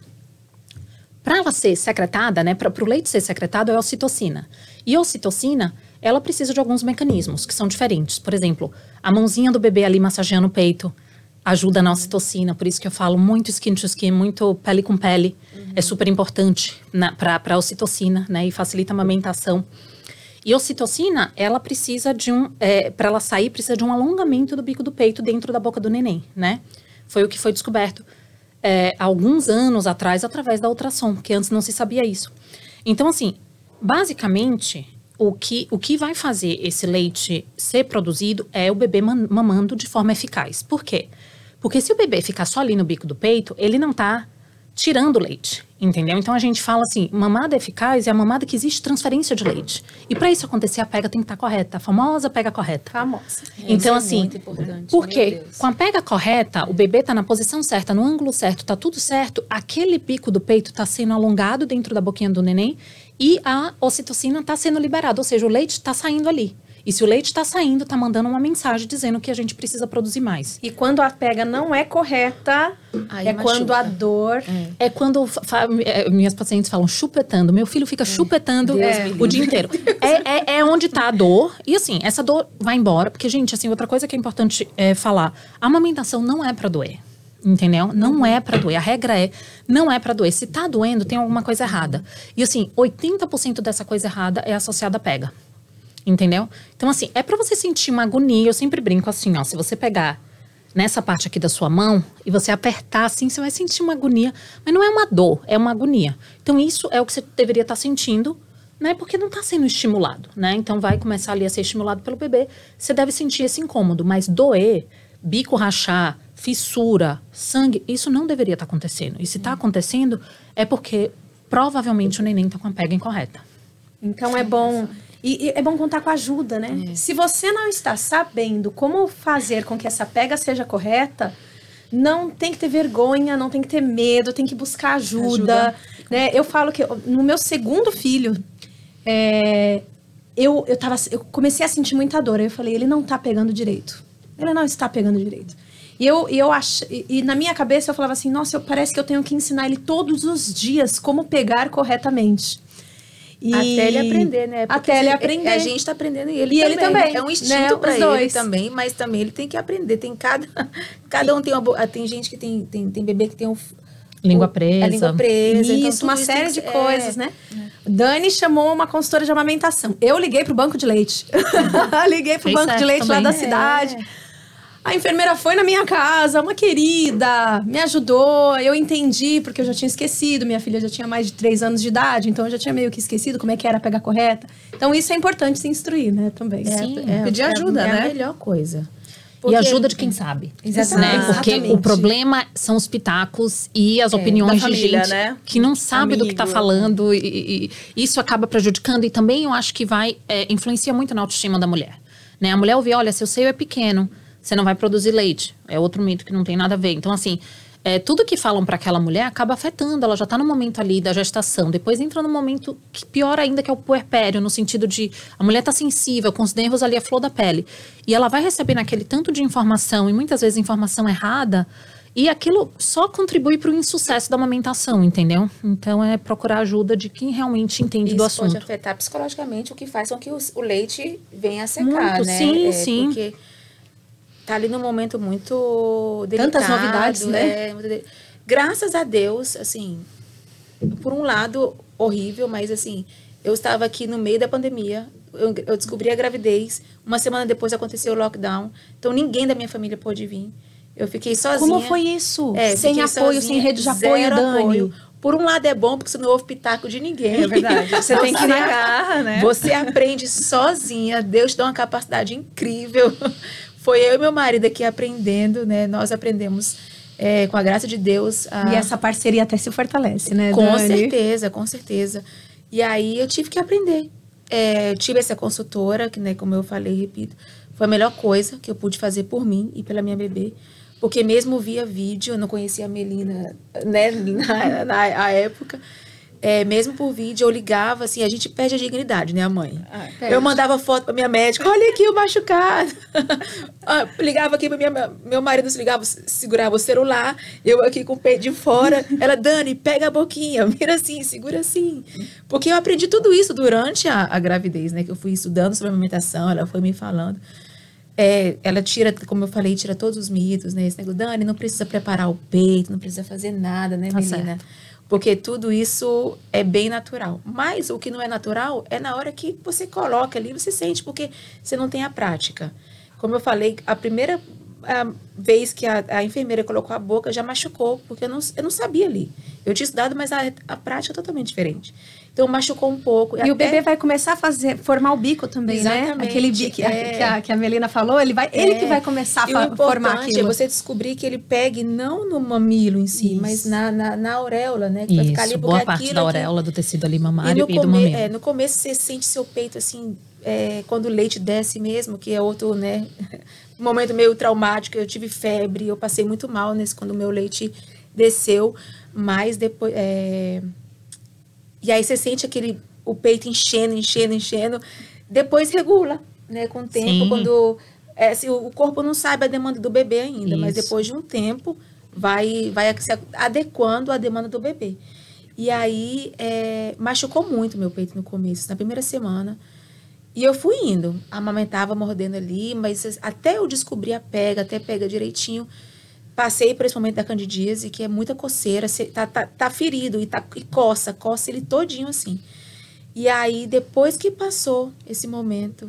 Para ela ser secretada, né, para o leite ser secretado é a ocitocina. E a ocitocina, ela precisa de alguns mecanismos que são diferentes. Por exemplo, a mãozinha do bebê ali massageando o peito ajuda na ocitocina, por isso que eu falo muito skin to skin, muito pele com pele. Uhum. É super importante para a ocitocina, né, e facilita a amamentação. E a ocitocina, ela precisa de um, é, para ela sair, precisa de um alongamento do bico do peito dentro da boca do neném, né? Foi o que foi descoberto é, alguns anos atrás através da ultrassom, que antes não se sabia isso. Então, assim, basicamente, o que, o que vai fazer esse leite ser produzido é o bebê mamando de forma eficaz. Por quê? Porque se o bebê ficar só ali no bico do peito, ele não está tirando leite, entendeu? Então a gente fala assim, mamada eficaz é a mamada que existe transferência de leite. E para isso acontecer, a pega tem que estar tá correta, a famosa pega correta. Famosa. Então isso assim, é porque com a pega correta, o bebê está na posição certa, no ângulo certo, está tudo certo, aquele bico do peito está sendo alongado dentro da boquinha do neném e a ocitocina está sendo liberada, ou seja, o leite está saindo ali. E se o leite está saindo, está mandando uma mensagem dizendo que a gente precisa produzir mais. E quando a pega não é correta, Aí é machuca. quando a dor. É, é quando é, minhas pacientes falam chupetando. Meu filho fica é. chupetando o dia inteiro. É, é, é onde está a dor. E assim, essa dor vai embora. Porque, gente, assim, outra coisa que é importante é falar: a amamentação não é para doer. Entendeu? Não é para doer. A regra é, não é para doer. Se tá doendo, tem alguma coisa errada. E assim, 80% dessa coisa errada é associada à pega. Entendeu? Então, assim, é para você sentir uma agonia. Eu sempre brinco assim, ó. Se você pegar nessa parte aqui da sua mão e você apertar assim, você vai sentir uma agonia. Mas não é uma dor, é uma agonia. Então, isso é o que você deveria estar tá sentindo, né? Porque não está sendo estimulado, né? Então, vai começar ali a ser estimulado pelo bebê. Você deve sentir esse incômodo. Mas doer, bico rachar, fissura, sangue, isso não deveria estar tá acontecendo. E se está acontecendo, é porque provavelmente o neném está com a pega incorreta. Então, é bom e, e, é bom contar com ajuda, né? É. Se você não está sabendo como fazer com que essa pega seja correta, não tem que ter vergonha, não tem que ter medo, tem que buscar ajuda. ajuda. Né? Eu falo que no meu segundo filho, é, eu, eu, tava, eu comecei a sentir muita dor. Aí eu falei, ele não está pegando direito. Ele não está pegando direito. E eu, eu ach, e, e, na minha cabeça eu falava assim, nossa, eu, parece que eu tenho que ensinar ele todos os dias como pegar corretamente. E... Até ele aprender, né? Porque até ele aprender. A gente está aprendendo e ele e também. Ele também. É um instinto né? para ele também, mas também ele tem que aprender. Tem cada, <laughs> cada um tem uma tem gente que tem, tem, tem bebê que tem um Língua presa. A língua presa. Isso, então, uma isso série de é, coisas, né? É. Dani chamou uma consultora de amamentação. Eu liguei pro banco de leite. <laughs> liguei pro Fez banco de leite também. lá da é. A enfermeira foi na minha casa, uma querida, me ajudou. Eu entendi, porque eu já tinha esquecido. Minha filha já tinha mais de três anos de idade, então eu já tinha meio que esquecido como é que era pegar correta. Então isso é importante se instruir, né? Também. Sim, é, é, pedir ajuda, é, né? É a melhor coisa. Porque... E ajuda de quem sabe. Exatamente. Né? Porque Exatamente. o problema são os pitacos e as é, opiniões família, de gente né? que não sabe Amigo. do que está falando. E, e, isso acaba prejudicando. E também eu acho que vai é, influencia muito na autoestima da mulher. Né? A mulher ouvir, olha, seu seio é pequeno você não vai produzir leite. É outro mito que não tem nada a ver. Então, assim, é, tudo que falam para aquela mulher acaba afetando. Ela já está no momento ali da gestação. Depois entra no momento que pior ainda, que é o puerpério, no sentido de a mulher está sensível, com os nervos ali a flor da pele. E ela vai receber naquele tanto de informação, e muitas vezes informação errada. E aquilo só contribui para o insucesso da amamentação, entendeu? Então é procurar ajuda de quem realmente entende Isso do assunto. Isso pode afetar psicologicamente, o que faz com que o, o leite venha a secar, Muito, né? Sim, é, sim. Porque tá ali num momento muito delicado. Tantas novidades, né? É, graças a Deus, assim, por um lado, horrível, mas assim, eu estava aqui no meio da pandemia, eu, eu descobri a gravidez, uma semana depois aconteceu o lockdown, então ninguém da minha família pôde vir. Eu fiquei sozinha. Como foi isso? É, sem apoio, sozinha, sem rede de apoio, Dani. Apoio. Por um lado é bom, porque você não ouve pitaco de ninguém. É verdade. <laughs> Você, você tem que ir na garra, né? Você aprende sozinha. Deus te dá uma capacidade incrível foi eu e meu marido aqui aprendendo, né? Nós aprendemos é, com a graça de Deus. A... E essa parceria até se fortalece, né? Com Dani? certeza, com certeza. E aí eu tive que aprender. É, tive essa consultora, que, né, como eu falei, repito, foi a melhor coisa que eu pude fazer por mim e pela minha bebê. Porque mesmo via vídeo, eu não conhecia a Melina, né, <laughs> na, na, na época. É, mesmo por vídeo, eu ligava, assim, a gente perde a dignidade, né, a mãe? Ah, eu mandava foto pra minha médica, olha aqui o machucado. <laughs> Ah, ligava aqui pra minha, meu marido se ligava, segurava o celular, eu aqui com o peito de fora. Ela, Dani, pega a boquinha, <laughs> mira assim, segura assim. Porque eu aprendi tudo isso durante a, a gravidez, né? Que eu fui estudando sobre amamentação, ela foi me falando. É, ela tira, como eu falei, tira todos os mitos, né? Esse negócio, Dani, não precisa preparar o peito, não precisa fazer nada, né, Tá menina? certo. Porque tudo isso é bem natural. Mas o que não é natural é na hora que você coloca ali, você sente, porque você não tem a prática. Como eu falei, a primeira a vez que a, a enfermeira colocou a boca já machucou, porque eu não, eu não sabia ali. Eu tinha estudado, mas a, a prática é totalmente diferente. Então machucou um pouco. E o até- bebê vai começar a fazer, formar o bico também, né? Exatamente, Aquele bico que, a- é. que, a, que a Melina falou, ele vai, ele que É. vai começar a E o fa- formar importante aquilo. é você descobrir que ele pegue não no mamilo em si, Isso. mas na, na, na auréola, né? Que vai ficar ali Isso, boa parte aquilo da aqui- auréola do tecido ali E mamário no, e, do come- mamilo. é, no começo você sente seu peito assim, é, quando o leite desce mesmo, que é outro, né? Um <laughs> momento meio traumático. Eu tive febre, eu passei muito mal nesse quando o meu leite desceu, mas depois. é, E aí você sente aquele o peito enchendo, enchendo, enchendo. Depois regula, né? Com o tempo, Sim. quando é, assim, o corpo não sabe a demanda do bebê ainda, mas Isso. depois de um tempo vai vai se adequando à demanda do bebê. E aí é, machucou muito meu peito no começo, na primeira semana. E eu fui indo, amamentava mordendo ali, mas até eu descobrir a pega, até pega direitinho, passei por esse momento da candidíase, que é muita coceira, tá, tá, tá ferido e, tá, e coça, coça ele todinho assim. E aí, depois que passou esse momento,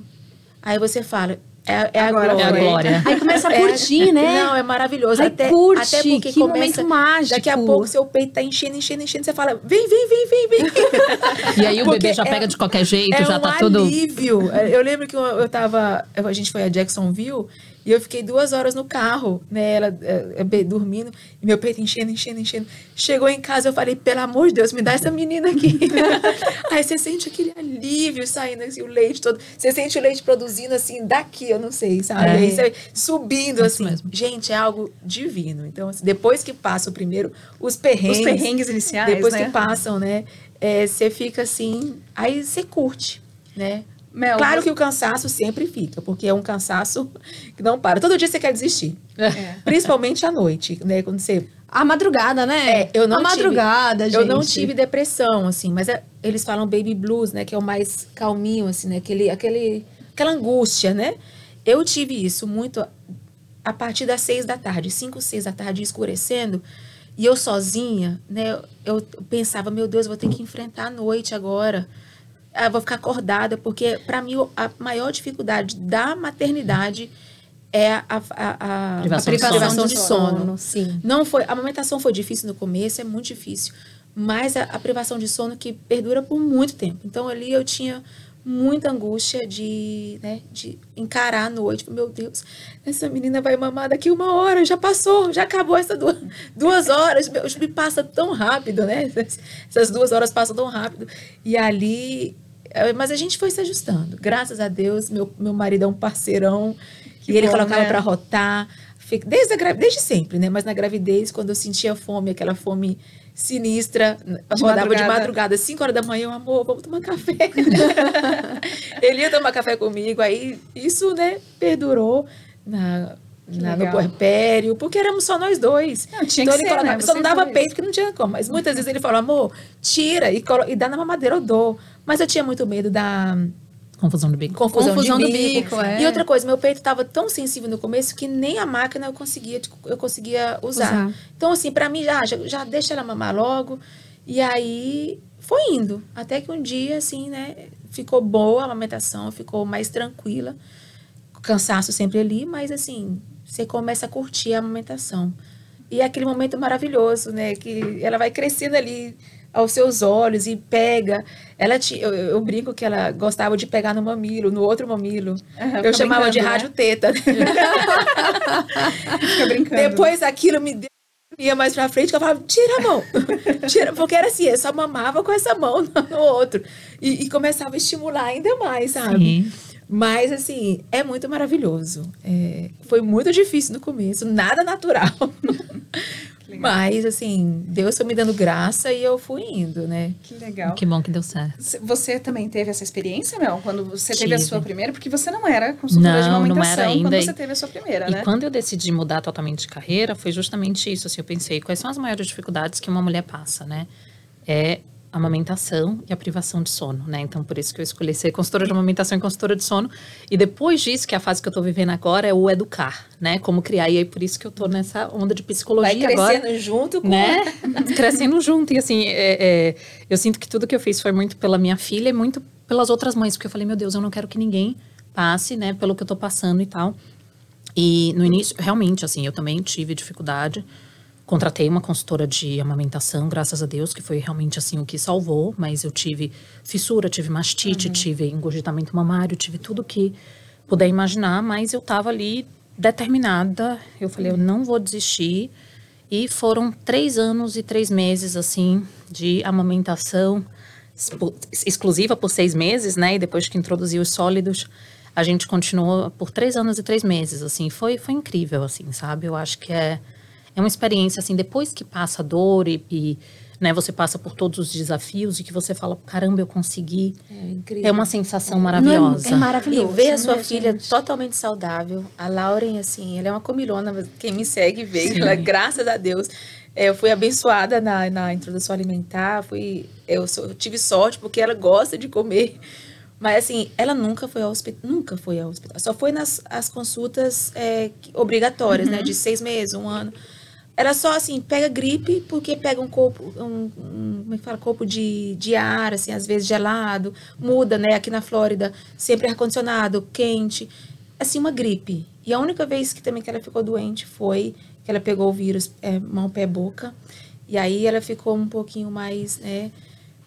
aí você fala, é, é Agora a glória. É a glória. Aí começa a É, curtir, né? Não, é maravilhoso. Aí até, curte, até porque que começa, momento mágico. Daqui a pouco seu peito tá enchendo, enchendo, enchendo. Você fala, vem, vem, vem, vem, vem. <laughs> E aí o Porque bebê já é- pega de qualquer jeito, é já um tá tudo. alívio. Eu lembro que eu, eu tava. A gente foi a Jacksonville e eu fiquei duas horas no carro, né? Ela é, é, dormindo, e meu peito enchendo, enchendo, enchendo. Chegou em casa, eu falei, pelo amor de Deus, me dá essa menina aqui. <laughs> Aí você sente aquele alívio saindo, assim, o leite todo. Você sente o leite produzindo assim, daqui, eu não sei, sabe? É. Aí você subindo, assim. mesmo. Gente, é algo divino. Então, assim, depois que passa o primeiro, os perrengues. Os perrengues iniciais, Depois né? que passam, né? é, Você fica assim, aí você curte, né? Mel, claro você- que o cansaço sempre fica, porque é um cansaço que não para. Todo dia você quer desistir. É. Principalmente à noite, né? Quando você. A madrugada, né? É, eu não A tive- madrugada, gente. Eu não tive depressão, assim, mas é- eles falam baby blues, né? Que é o mais calminho, assim, né? Aquele, aquele, aquela angústia, né? Eu tive isso muito a partir das seis da tarde, cinco, seis da tarde, escurecendo. E eu sozinha, né? Eu pensava, meu Deus, eu vou ter que enfrentar a noite agora. Ah, vou ficar acordada, porque para mim a maior dificuldade da maternidade é a, a, a, a Privação de privação de sono. sono. Sim. Não foi, a amamentação foi difícil no começo, é muito difícil, mas a, a privação de sono que perdura por muito tempo. Então ali eu tinha muita angústia de, né, de encarar a noite. Meu Deus, essa menina vai mamar daqui uma hora, já passou, já acabou essas duas, duas horas. Meu, me passa tão rápido, né? Essas, duas horas passam tão rápido. E ali, mas a gente foi se ajustando. Graças a Deus, meu, meu marido é um parceirão Que e ele bom, colocava né? para rotar. Desde, a desde sempre, né? Mas na gravidez, quando eu sentia fome, aquela fome sinistra, eu De rodava de madrugada. madrugada, 5 horas da manhã, amor, vamos tomar café. <laughs> Ele ia tomar café comigo, aí isso, né, perdurou na, na- no puerpério, porque éramos só nós dois. Não, tinha então que ele ser, colocava, né? só não dava dois. peito, porque não tinha como. Mas muitas vezes ele falou, amor, tira e, colo- e dá na mamadeira, eu dou. Mas eu tinha muito medo da Confusão do bico. confusão, Confusão de do bico. bico, é. E outra coisa, meu peito estava tão sensível no começo que nem a máquina eu conseguia, tipo, eu conseguia usar. Usar. Então, assim, para mim, já, já, já deixa ela mamar logo. E aí, foi indo. Até que um dia, assim, né, ficou boa a amamentação, ficou mais tranquila. Cansaço sempre ali, mas, assim, você começa a curtir a amamentação. E é aquele momento maravilhoso, né, que ela vai crescendo ali aos seus olhos e pega. Ela ti- eu, eu brinco que ela gostava de pegar no mamilo, no outro mamilo. Aham, eu chamava de né? rádio teta. <laughs> Fica brincando. Depois aquilo me deu ia mais pra frente que eu falava, tira a mão. <laughs> tira, porque era assim, eu só mamava com essa mão <laughs> no, no outro. E, e começava a estimular ainda mais, sabe? Sim. Mas, assim, é muito maravilhoso. É, foi muito difícil no começo, nada natural. Mas, assim, Deus foi me dando graça e eu fui indo, né? Que legal. Que bom que deu certo. Você também teve essa experiência, Mel? Quando você teve a Tive. sua primeira? Porque você não era consultora de Não, não amamentação era ainda. quando você teve a sua primeira, E né? quando eu decidi mudar totalmente de carreira, foi justamente isso. Assim, eu pensei, quais são as maiores dificuldades que uma mulher passa, né? É amamentação e a privação de sono, né? Então, por isso que eu escolhi ser consultora de amamentação e consultora de sono. E depois disso, que é a fase que eu tô vivendo agora, é o educar, né? Como criar. E aí, por isso que eu tô nessa onda de Vai psicologia crescendo agora. junto com Né? <laughs> Crescendo junto. E assim, é- é, eu sinto que tudo que eu fiz foi muito pela minha filha e muito pelas outras mães. Porque eu falei, meu Deus, eu não quero que ninguém passe, né? Pelo que eu tô passando e tal. E no início, realmente, assim, eu também tive dificuldade. Contratei uma consultora de amamentação, graças a Deus, que foi realmente assim o que salvou. Mas eu tive fissura, tive mastite, tive engurgitamento mamário, tive tudo que puder imaginar. Mas eu tava ali determinada. Eu falei, eu não vou desistir. E foram três anos e três meses, assim, de amamentação exclusiva por seis meses, né? E depois que introduziu os sólidos, a gente continuou por três anos e três meses, assim. Foi, foi incrível, assim, sabe? Eu acho que é, é uma experiência, assim, depois que passa a dor e, e, né, você passa por todos os desafios e que você fala, caramba, eu consegui. É incrível. É uma sensação maravilhosa. É maravilhoso. E ver a sua né, filha gente? totalmente saudável. A Lauren, assim, ela é uma comilona. Quem me segue vê. Ela, graças a Deus, é, eu fui abençoada na, na introdução alimentar. Fui, eu, sou- eu tive sorte porque ela gosta de comer. Mas, assim, ela nunca foi ao hospital. Nunca foi ao hospital. Só foi nas as consultas é, obrigatórias, né? De seis meses, um ano. Era só assim, pega gripe, porque pega um corpo, um, um- como é que fala? Corpo de, de ar, assim, às vezes gelado, muda, né? Aqui na Flórida, sempre ar-condicionado, quente. Assim, uma gripe. E a única vez que também que ela ficou doente foi que ela pegou o vírus é, mão, pé, boca. E aí ela ficou um pouquinho mais, né?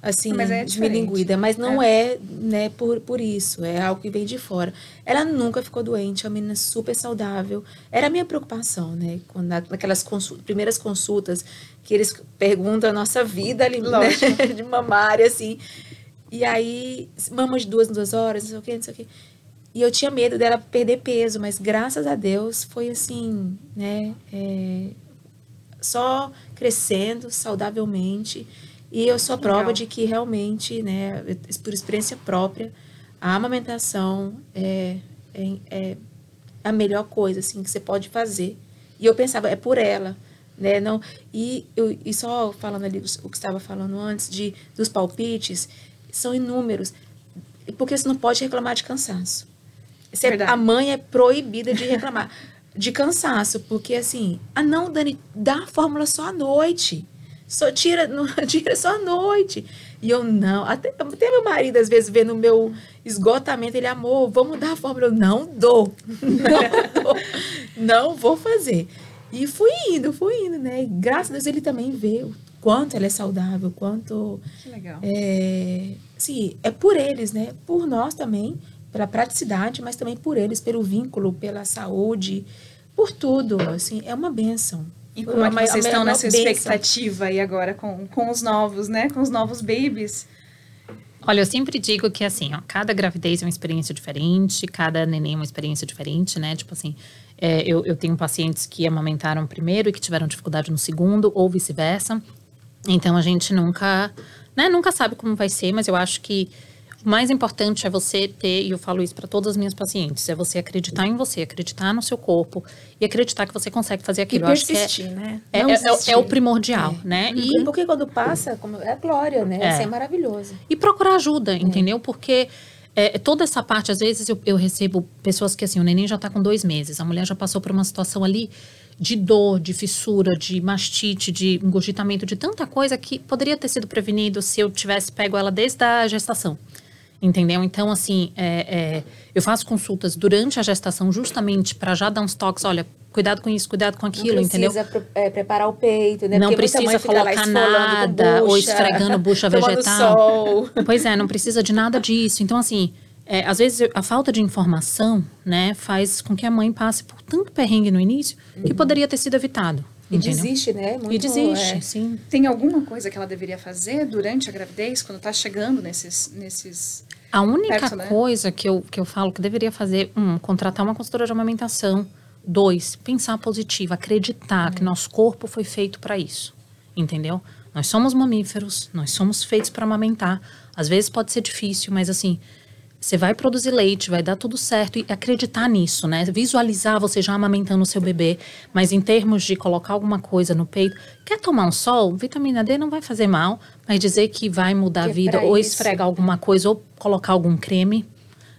Assim, Mas é desmilinguida. Mas não é, né, por, por isso. É algo que vem de fora. Ela nunca ficou doente, é uma menina super saudável. Era a minha preocupação, né? Quando, na- naquelas primeiras consultas que eles perguntam a nossa vida ali, né? <laughs> de mamária, assim. E aí, mama de duas em duas horas, não sei o quê, não sei o quê. E eu tinha medo dela perder peso, mas graças a Deus foi assim, né? é, só crescendo saudavelmente. E eu sou a prova Legal. de que realmente, né, por experiência própria, a amamentação é, é, é a melhor coisa assim que você pode fazer. E eu pensava, é por ela, né? Não, e, eu, e só falando ali o que estava falando antes de dos palpites, são inúmeros. Porque você não pode reclamar de cansaço. Você- a mãe é proibida de reclamar <laughs> de cansaço, porque assim, ah não, Dani, dá a fórmula só à noite. Só tira, <laughs> no- tira só à noite. E eu não, até, até meu marido às vezes vê no meu esgotamento, ele, amor, vamos dar a fórmula. Eu não dou. <laughs> Não dou. Não vou fazer. E fui indo, fui indo, né? E graças a Deus ele também vê o quanto ela é saudável, quanto Que legal. é, sim, é por eles, né? Por nós também, pela praticidade, mas também por eles, pelo vínculo, pela saúde, por tudo, assim, é uma benção. E como é que vocês estão nessa bênção. expectativa aí agora com, com os novos, né? Com os novos babies? Olha, eu sempre digo que assim, ó, cada gravidez é uma experiência diferente, cada neném é uma experiência diferente, né? Tipo assim, é, eu, eu tenho pacientes que amamentaram primeiro e que tiveram dificuldade no segundo, ou vice-versa. Então a gente nunca, né, nunca sabe como vai ser, mas eu acho que mais importante é você ter, e eu falo isso para todas as minhas pacientes, é você acreditar em você, acreditar no seu corpo e acreditar que você consegue fazer E aquilo. Eu acho que é, persistir, né? é, Não é- é- desistir. é o primordial, né? E porque quando passa, como, é glória, né? É. Isso é maravilhoso. E procurar ajuda, entendeu? Porque é, toda essa parte, às vezes eu, eu recebo pessoas que assim, o neném já tá com dois meses, a mulher já passou por uma situação ali de dor, de fissura, de mastite, de engurgitamento, de tanta coisa que poderia ter sido prevenido se eu tivesse pego ela desde a gestação. Entendeu? Então, assim, é, é, eu faço consultas durante a gestação justamente para já dar uns toques, olha, cuidado com isso, cuidado com aquilo, não entendeu? precisa pre- é, preparar o peito, né? Não Porque precisa colocar nada, ou bucha, esfregando bucha <laughs> vegetal. sol. <laughs> Pois é, não precisa de nada disso. Então, assim, é, às vezes a falta de informação, né, faz com que a mãe passe por tanto perrengue no início que poderia ter sido evitado. E entendeu? desiste, né? Muito, e desiste, é. sim. Tem alguma coisa que ela deveria fazer durante a gravidez, quando tá chegando nesses. nesses... A única Perto, né? coisa que eu, que eu falo que deveria fazer, um, contratar uma consultora de amamentação, Dois, pensar positivo, acreditar que nosso corpo foi feito para isso. Entendeu? Nós somos mamíferos, nós somos feitos para amamentar. Às vezes pode ser difícil, mas assim, você vai produzir leite, vai dar tudo certo e acreditar nisso, né? Visualizar você já amamentando o seu bebê, mas em termos de colocar alguma coisa no peito, quer tomar um sol? Vitamina D não vai fazer mal, mas dizer que vai mudar Que a é vida ou isso. esfregar alguma coisa ou colocar algum creme,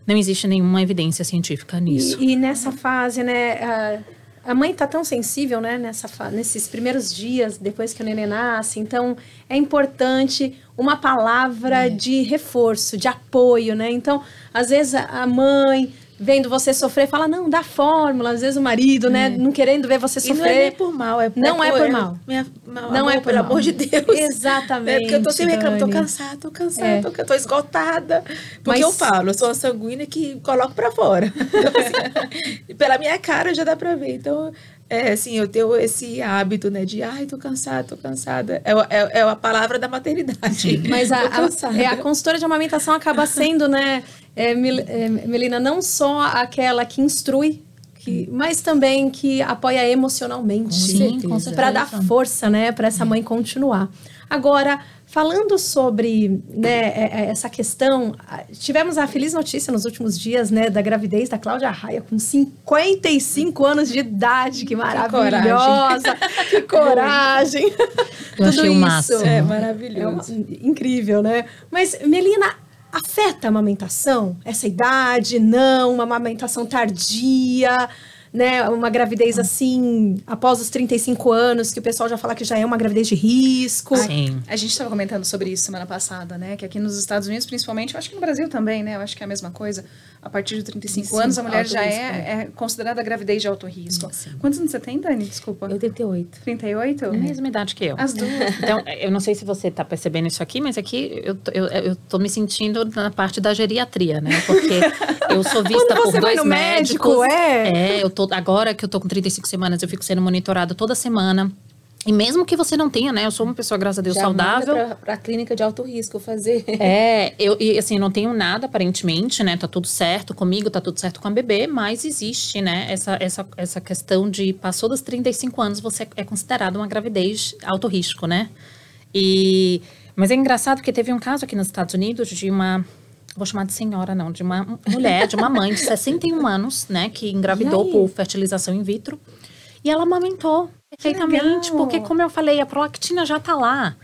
não existe nenhuma evidência científica nisso. E, e nessa fase, né? A, a mãe tá tão sensível, né? Nessa nesses primeiros dias depois que o neném nasce. Então, é importante uma palavra de reforço, de apoio, né? Então, às vezes a mãe vendo você sofrer fala não dá fórmula. Às vezes o marido, né? Não querendo ver você E não é nem sofrer. por mal, é Não é por mal. Minha, Não amor, é por pelo mal. amor de Deus. <laughs> Exatamente, É porque eu tô sempre reclamando, tô cansada, tô cansada, É. tô, tô esgotada. Porque Mas- eu falo, eu sou uma sanguínea que coloco pra fora. <laughs> Então, assim, <laughs> pela minha cara já dá pra ver. Então, é assim, eu tenho esse hábito, né, de ai, tô cansada, tô cansada. É, é, é a palavra da maternidade. Mas a, a, é, a consultora de amamentação acaba sendo, né, é, é, Melina, não só aquela que instrui, que, mas também que apoia emocionalmente. Sim, com certeza. Para dar força, né, para essa mãe continuar. Agora, falando sobre né, é- é essa questão, tivemos a feliz notícia nos últimos dias, né, da gravidez da Cláudia Raia com 55 anos de idade, que maravilhosa, que coragem. Eu achei o máximo. É É uma- maravilhoso. incrível, né? Mas, Melina, afeta a amamentação? Essa idade? Não? Uma amamentação tardia? Né? Uma gravidez assim, após os 35 anos, que o pessoal já fala que já é uma gravidez de risco. Sim. A gente estava comentando sobre isso semana passada, né? Que aqui nos Estados Unidos, principalmente, eu acho que no Brasil também, né? Eu acho que é a mesma coisa. A partir de 35 Sim, anos, a mulher já risco, é, é considerada gravidez de alto risco. Sim. Quantos anos você tem, Dani? Desculpa. Eu 38. 38? É a mesma idade que eu. As duas. Então, eu não sei se você está percebendo isso aqui, mas aqui eu, eu, eu tô me sentindo na parte da geriatria, né? Porque eu sou <laughs> vista por vai dois no médico, médicos. é. É, eu tô, agora que eu tô com 35 semanas, eu fico sendo monitorada toda semana. E mesmo que você não tenha, né? Eu sou uma pessoa, graças a Deus, Já saudável. manda pra, pra clínica de alto risco fazer. É, <laughs> eu e, assim, não tenho nada aparentemente, né? Tá tudo certo comigo, tá tudo certo com a bebê, mas existe, né? Essa, essa, essa questão de passou dos 35 anos, você é considerado uma gravidez alto risco, né? E, mas é engraçado porque teve um caso aqui nos Estados Unidos de uma. Vou chamar de senhora, não, de uma mulher, de uma mãe de <laughs> 61 anos, né, que engravidou por fertilização in vitro. E ela amamentou perfeitamente, porque, como eu falei, a prolactina já tá lá.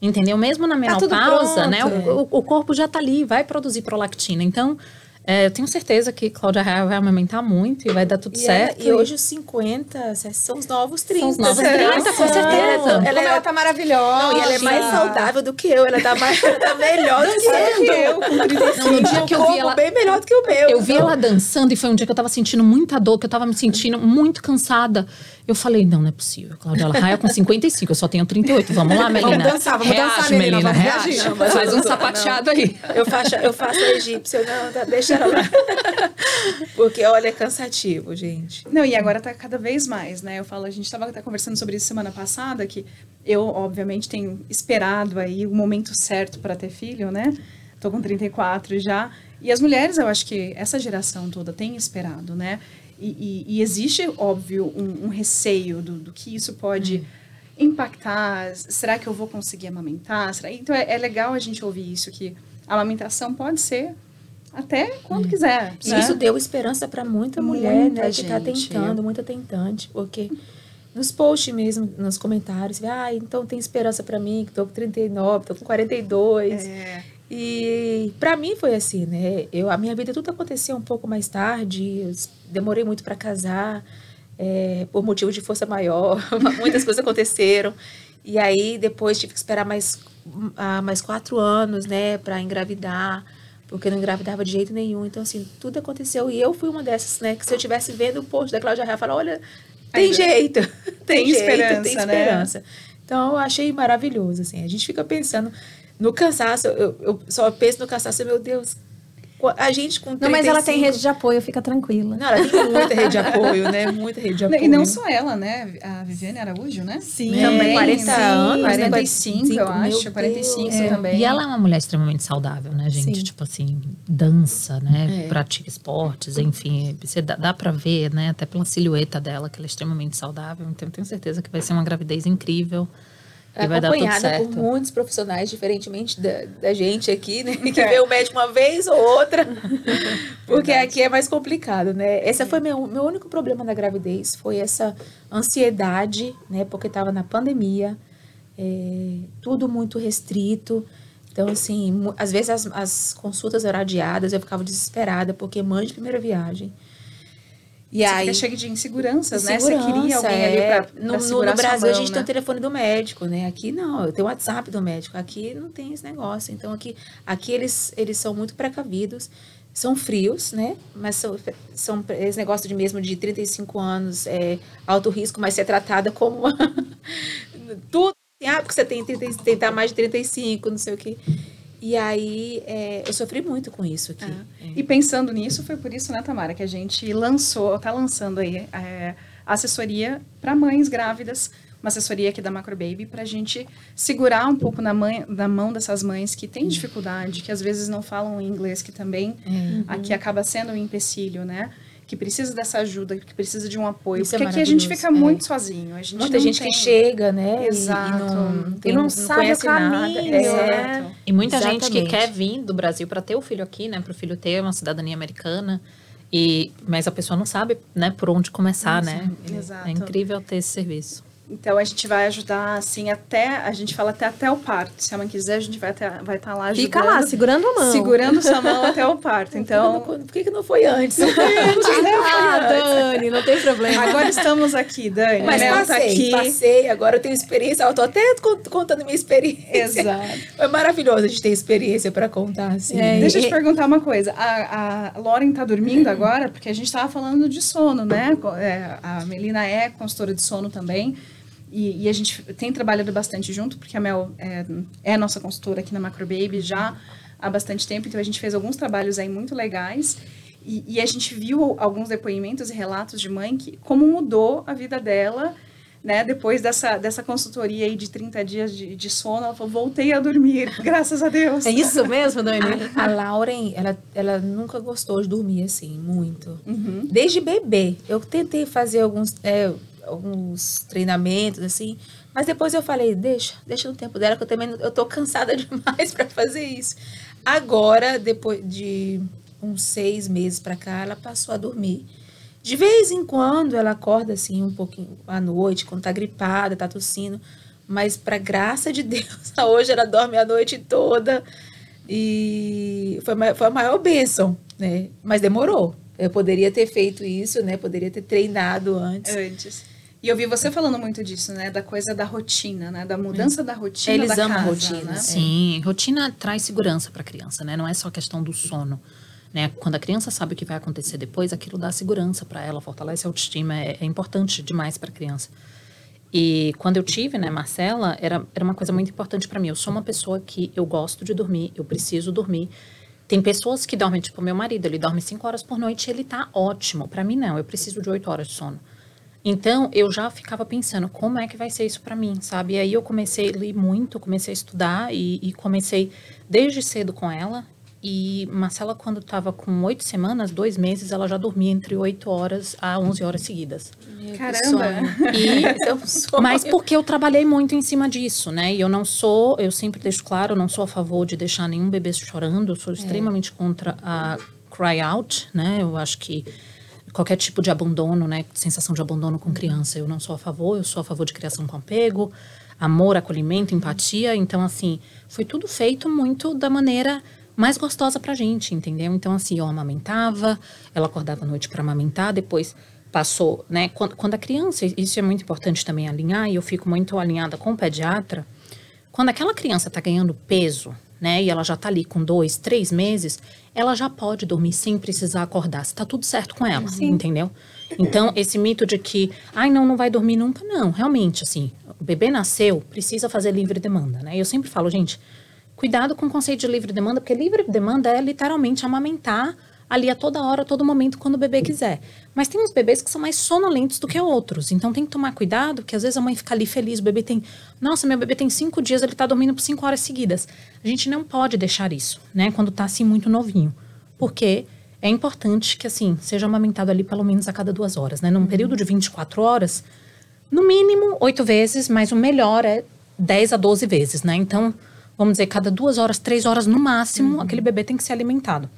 Entendeu? Mesmo na Tá menopausa, né? pronto. O, o- corpo já tá ali, vai produzir prolactina. Então, é, eu tenho certeza que Cláudia Raia vai amamentar muito e vai dar tudo E, ela- certo. e hoje os 50 são os novos 30. os novos né? 30, com Ela- certeza. Ela, é- ela tá maravilhosa. não, e ela é mais saudável do que eu. Ela tá, mais, ela tá melhor do que eu. Com 35. Não, no dia que eu vi ela- bem melhor do que o meu. Eu vi Então, ela dançando e foi um dia que eu tava sentindo muita dor, que eu tava me sentindo muito cansada. Eu falei, não, não é possível. Cláudia Raia com 55, eu só tenho 38. Vamos lá, Melina. dançar, vamos reage, dançar, Melina, Melina, vamos reage. reagir. Não, mas Faz um não- sapateado aí. Eu faço, eu faço a egípcia, não, tá, deixa ela lá. Porque, olha, é cansativo, gente. Não, e agora tá cada vez mais, né? Eu falo, a gente estava até conversando sobre isso semana passada, que eu, obviamente, tenho esperado aí o momento certo para ter filho, né? Tô com 34 já. E as mulheres, eu acho que essa geração toda tem esperado, né? E, e- e existe, óbvio, um, um receio do, do que isso pode impactar. Será que eu vou conseguir amamentar? Será? Então é, é legal a gente ouvir isso, que a amamentação pode ser até quando quiser. E né? isso deu esperança para muita mulher, Muita né? Que tá gente. tentando, muita tentante. Porque nos posts mesmo, nos comentários, ah, então tem esperança para mim, que tô com 39, tô com 42. É. E para mim foi assim, né? Eu, a minha vida tudo aconteceu um pouco mais tarde, eu demorei muito para casar, é, por motivo de força maior, <laughs> muitas coisas aconteceram. E aí depois tive que esperar mais, ah, mais quatro anos, né, para engravidar, porque não engravidava de jeito nenhum. Então, assim, tudo aconteceu. E eu fui uma dessas, né, que se eu tivesse vendo o post da Cláudia Raia, falar, olha, tem Ainda- jeito, <laughs> tem, Tem jeito, esperança, tem né? esperança. Então, eu achei maravilhoso, assim. A gente fica pensando no cansaço, eu, eu só penso no cansaço, meu Deus, A gente com 35... Não, mas ela tem rede de apoio, fica tranquila. Não, ela tem muita rede de apoio, né? Muita rede de apoio. E não só ela, né? A Viviane Araújo, né? Sim, É, também. 40 sim. anos, né? 45, eu 45, meu acho. 45 Deus. também. E ela é uma mulher extremamente saudável, né, gente? Sim. Tipo assim, dança, né? É. Pratica esportes, enfim. Você dá, dá pra ver, né? Até pela silhueta dela, que ela é extremamente saudável. Então, eu tenho certeza que vai ser uma gravidez incrível. E vai dar tudo acompanhada certo. por muitos profissionais, diferentemente da, da gente aqui, né? <laughs> Que vê o médico uma vez ou outra. <laughs> Porque aqui é mais complicado, né? Esse foi meu, meu único problema na gravidez, foi essa ansiedade, né? Porque estava na pandemia, é, tudo muito restrito. Então, assim, às vezes as, as consultas eram adiadas, eu ficava desesperada, porque mãe de primeira viagem. E Você aí, fica cheio de inseguranças, né? Você queria alguém é. ali pra, no, pra no- no Brasil a mão, gente né? tem o telefone do médico, né? Aqui não, eu tenho o WhatsApp do médico. Aqui não tem esse negócio. Então aqui, aqui eles, eles são muito precavidos, são frios, né? Mas são, são esse negócio de mesmo de 35 anos, é, alto risco, mas ser tratada como uma... <laughs> tudo. Ah, porque você tem, 30, tem tá mais de 35, não sei o quê. E aí é, eu sofri muito com isso aqui. É. E pensando nisso, foi por isso, né, Tamara, que a gente lançou, tá lançando aí é, assessoria para mães grávidas, uma assessoria aqui da Macro Baby, para a gente segurar um pouco na, mãe, na mão dessas mães que têm dificuldade, que às vezes não falam inglês, que também É. aqui acaba sendo um empecilho, né? Que precisa dessa ajuda, que precisa de um apoio. Isso é porque aqui a gente fica é. muito sozinho. A gente Muita não gente tem- que chega, né? Exato. E não, E tem- não sabe o caminho, É. né? E muita gente que Exatamente. quer vir do Brasil para ter o filho aqui, né? Para o filho ter uma cidadania americana. E, mas a pessoa não sabe, né, por onde começar, né? É- Exato. É incrível ter esse serviço. Então a gente vai ajudar assim até a gente fala até até o parto. Se a mãe quiser, a gente vai estar vai tá lá ajudando. Fica lá, segurando a mão. segurando sua mão até o parto. Então, <laughs> Por que, por que que não foi antes? Não foi <laughs> antes, né? Ah, Dani, não tem problema. agora estamos aqui, Dani. Mas Mel tá passei, aqui. passei, agora eu tenho experiência. Eu tô até con- contando minha experiência. Exato. É maravilhoso a gente ter experiência para contar, assim. É, Deixa eu te perguntar uma coisa. A, a Lauren tá dormindo agora, porque a gente estava falando de sono, né? É, a Melina é consultora de sono também. E, e a gente tem trabalhado bastante junto, porque a Mel é, é nossa consultora aqui na Macro Baby já há bastante tempo. Então a gente fez alguns trabalhos aí muito legais. E, e a gente viu alguns depoimentos e relatos de mãe que como mudou a vida dela, né? Depois dessa, dessa consultoria aí de 30 dias de, de sono, ela falou, voltei a dormir, <laughs> graças a Deus. É isso mesmo, Dani? <laughs> A Lauren, ela, ela nunca gostou de dormir assim, muito. Uhum. Desde bebê. Eu tentei fazer alguns, é, alguns treinamentos, assim, mas depois eu falei, deixa, deixa no tempo dela, que eu também eu tô cansada <laughs> demais para fazer isso. Agora, depois de uns seis meses para cá, ela passou a dormir. De vez em quando ela acorda assim um pouquinho à noite, quando tá gripada, tá tossindo. Mas para graça de <laughs> Deus, <laughs> hoje ela dorme a noite toda. E foi, foi a maior bênção, né? Mas demorou. Eu poderia ter feito isso, né? Poderia ter treinado antes. antes. E eu vi você falando muito disso, né? Da coisa da rotina, né? Da mudança da rotina Eles da amam a casa, rotina. né? Sim, rotina traz segurança para a criança, né? Não é só questão do sono. Né? Quando a criança sabe o que vai acontecer depois, aquilo dá segurança para ela, fortalece a autoestima, é, é importante demais para a criança. E quando eu tive, né, Marcela, era, era uma coisa muito importante para mim. Eu sou uma pessoa que eu gosto de dormir, eu preciso dormir. Tem pessoas que dormem, tipo meu marido, ele dorme cinco horas por noite, ele tá ótimo. Para mim não, eu preciso de oito horas de sono. Então, eu já ficava pensando, como é que vai ser isso para mim, sabe? E aí eu comecei a ler muito, comecei a estudar e, e comecei desde cedo com ela. E Marcela, quando estava com oito semanas, dois meses, ela já dormia entre oito horas a onze horas seguidas. Meu, Caramba! E <laughs> É sonho. mas porque eu trabalhei muito em cima disso, né? E eu não sou, eu sempre deixo claro, eu não sou a favor de deixar nenhum bebê chorando. Eu sou extremamente contra a cry out, né? Eu acho que qualquer tipo de abandono, né? Sensação de abandono com criança, eu não sou a favor. Eu sou a favor de criação com apego, amor, acolhimento, empatia. Então, assim, foi tudo feito muito da maneira mais gostosa pra gente, entendeu? Então, assim, eu amamentava, ela acordava à noite para amamentar, depois passou, né? Quando, quando a criança, isso é muito importante também alinhar, e eu fico muito alinhada com o pediatra, quando aquela criança está ganhando peso, né, e ela já está ali com dois, três meses, ela já pode dormir sem precisar acordar. Está tudo certo com ela, entendeu? Então, esse mito de que, ai, não, não vai dormir nunca, não. Realmente, assim, o bebê nasceu, precisa fazer livre demanda, né? Eu sempre falo, gente, cuidado com o conceito de livre demanda, porque livre demanda é literalmente amamentar ali a toda hora, a todo momento, quando o bebê quiser. Mas tem uns bebês que são mais sonolentos do que outros. Então tem que tomar cuidado, que às vezes a mãe fica ali feliz, o bebê tem. Nossa, meu bebê tem cinco dias, ele tá dormindo por cinco horas seguidas. A gente não pode deixar isso, né? Quando tá assim muito novinho. Porque é importante que, assim, seja amamentado ali pelo menos a cada duas horas, né? Num período de 24 horas, no mínimo oito vezes, mas o melhor é 10 a 12 vezes, né? Então, vamos dizer, cada duas horas, três horas no máximo, uhum. aquele bebê tem que ser alimentado.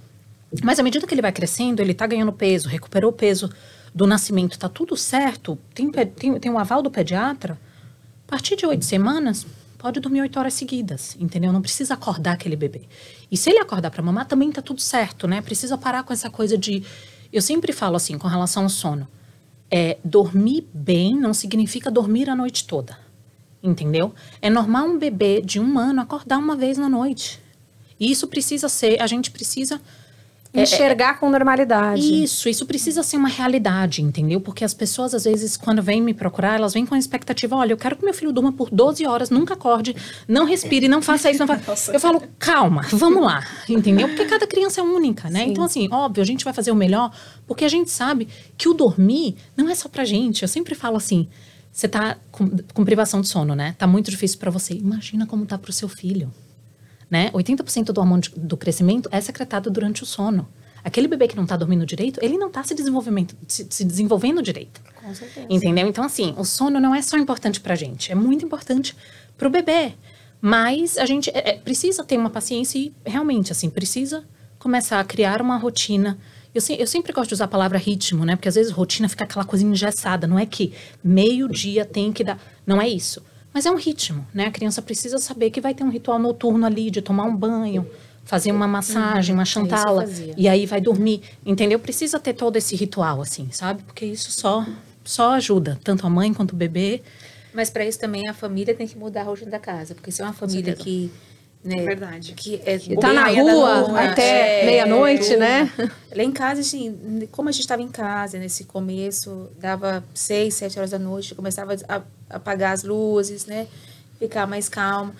Mas à medida que ele vai crescendo, ele está ganhando peso, recuperou o peso do nascimento, está tudo certo, tem, tem, tem um aval do pediatra, a partir de oito semanas, pode dormir oito horas seguidas, entendeu? Não precisa acordar aquele bebê. E se ele acordar para mamar, também está tudo certo, né? Precisa parar com essa coisa de. Eu sempre falo assim, com relação ao sono. É, dormir bem não significa dormir a noite toda, entendeu? É normal um bebê de um ano acordar uma vez na noite. E isso precisa ser, a gente precisa enxergar é, com normalidade. Isso, isso precisa ser uma realidade, entendeu? Porque as pessoas, às vezes, quando vêm me procurar, elas vêm com a expectativa: olha, eu quero que meu filho durma por 12 horas, nunca acorde, não respire, não faça isso, não faça. <laughs> Eu falo, calma, vamos lá, entendeu? Porque cada criança é única, né? Sim. Então, assim, óbvio, a gente vai fazer o melhor, porque a gente sabe que o dormir não é só pra gente. Eu sempre falo assim. Você tá com, com privação de sono, né? Tá muito difícil para você. Imagina como tá pro seu filho né? 80% do hormônio do crescimento é secretado durante o sono. Aquele bebê que não está dormindo direito, ele não está se, se, se, desenvolvendo direito. Com certeza. Entendeu? Então, assim, o sono não é só importante para a gente, é muito importante para o bebê. Mas a gente é, é, precisa ter uma paciência e realmente, assim, precisa começar a criar uma rotina. Eu, eu sempre gosto de usar a palavra ritmo, né? Porque às vezes rotina fica aquela coisa engessada. Não é que meio-dia tem que dar. Não é isso mas é um ritmo, né? A criança precisa saber que vai ter um ritual noturno ali de tomar um banho, fazer uma massagem, uhum, uma é chantala, e aí vai dormir, entendeu? Precisa ter todo esse ritual, assim, sabe? Porque isso só, só ajuda, tanto a mãe quanto o bebê. Mas para isso também a família tem que mudar a rotina da casa, porque se é uma família que né? Verdade. Que é tá na rua até é, meia-noite, é, né? Lá em casa, assim, como a gente estava em casa nesse começo, dava seis, sete horas da noite, começava a apagar as luzes, né? Ficar mais calmo.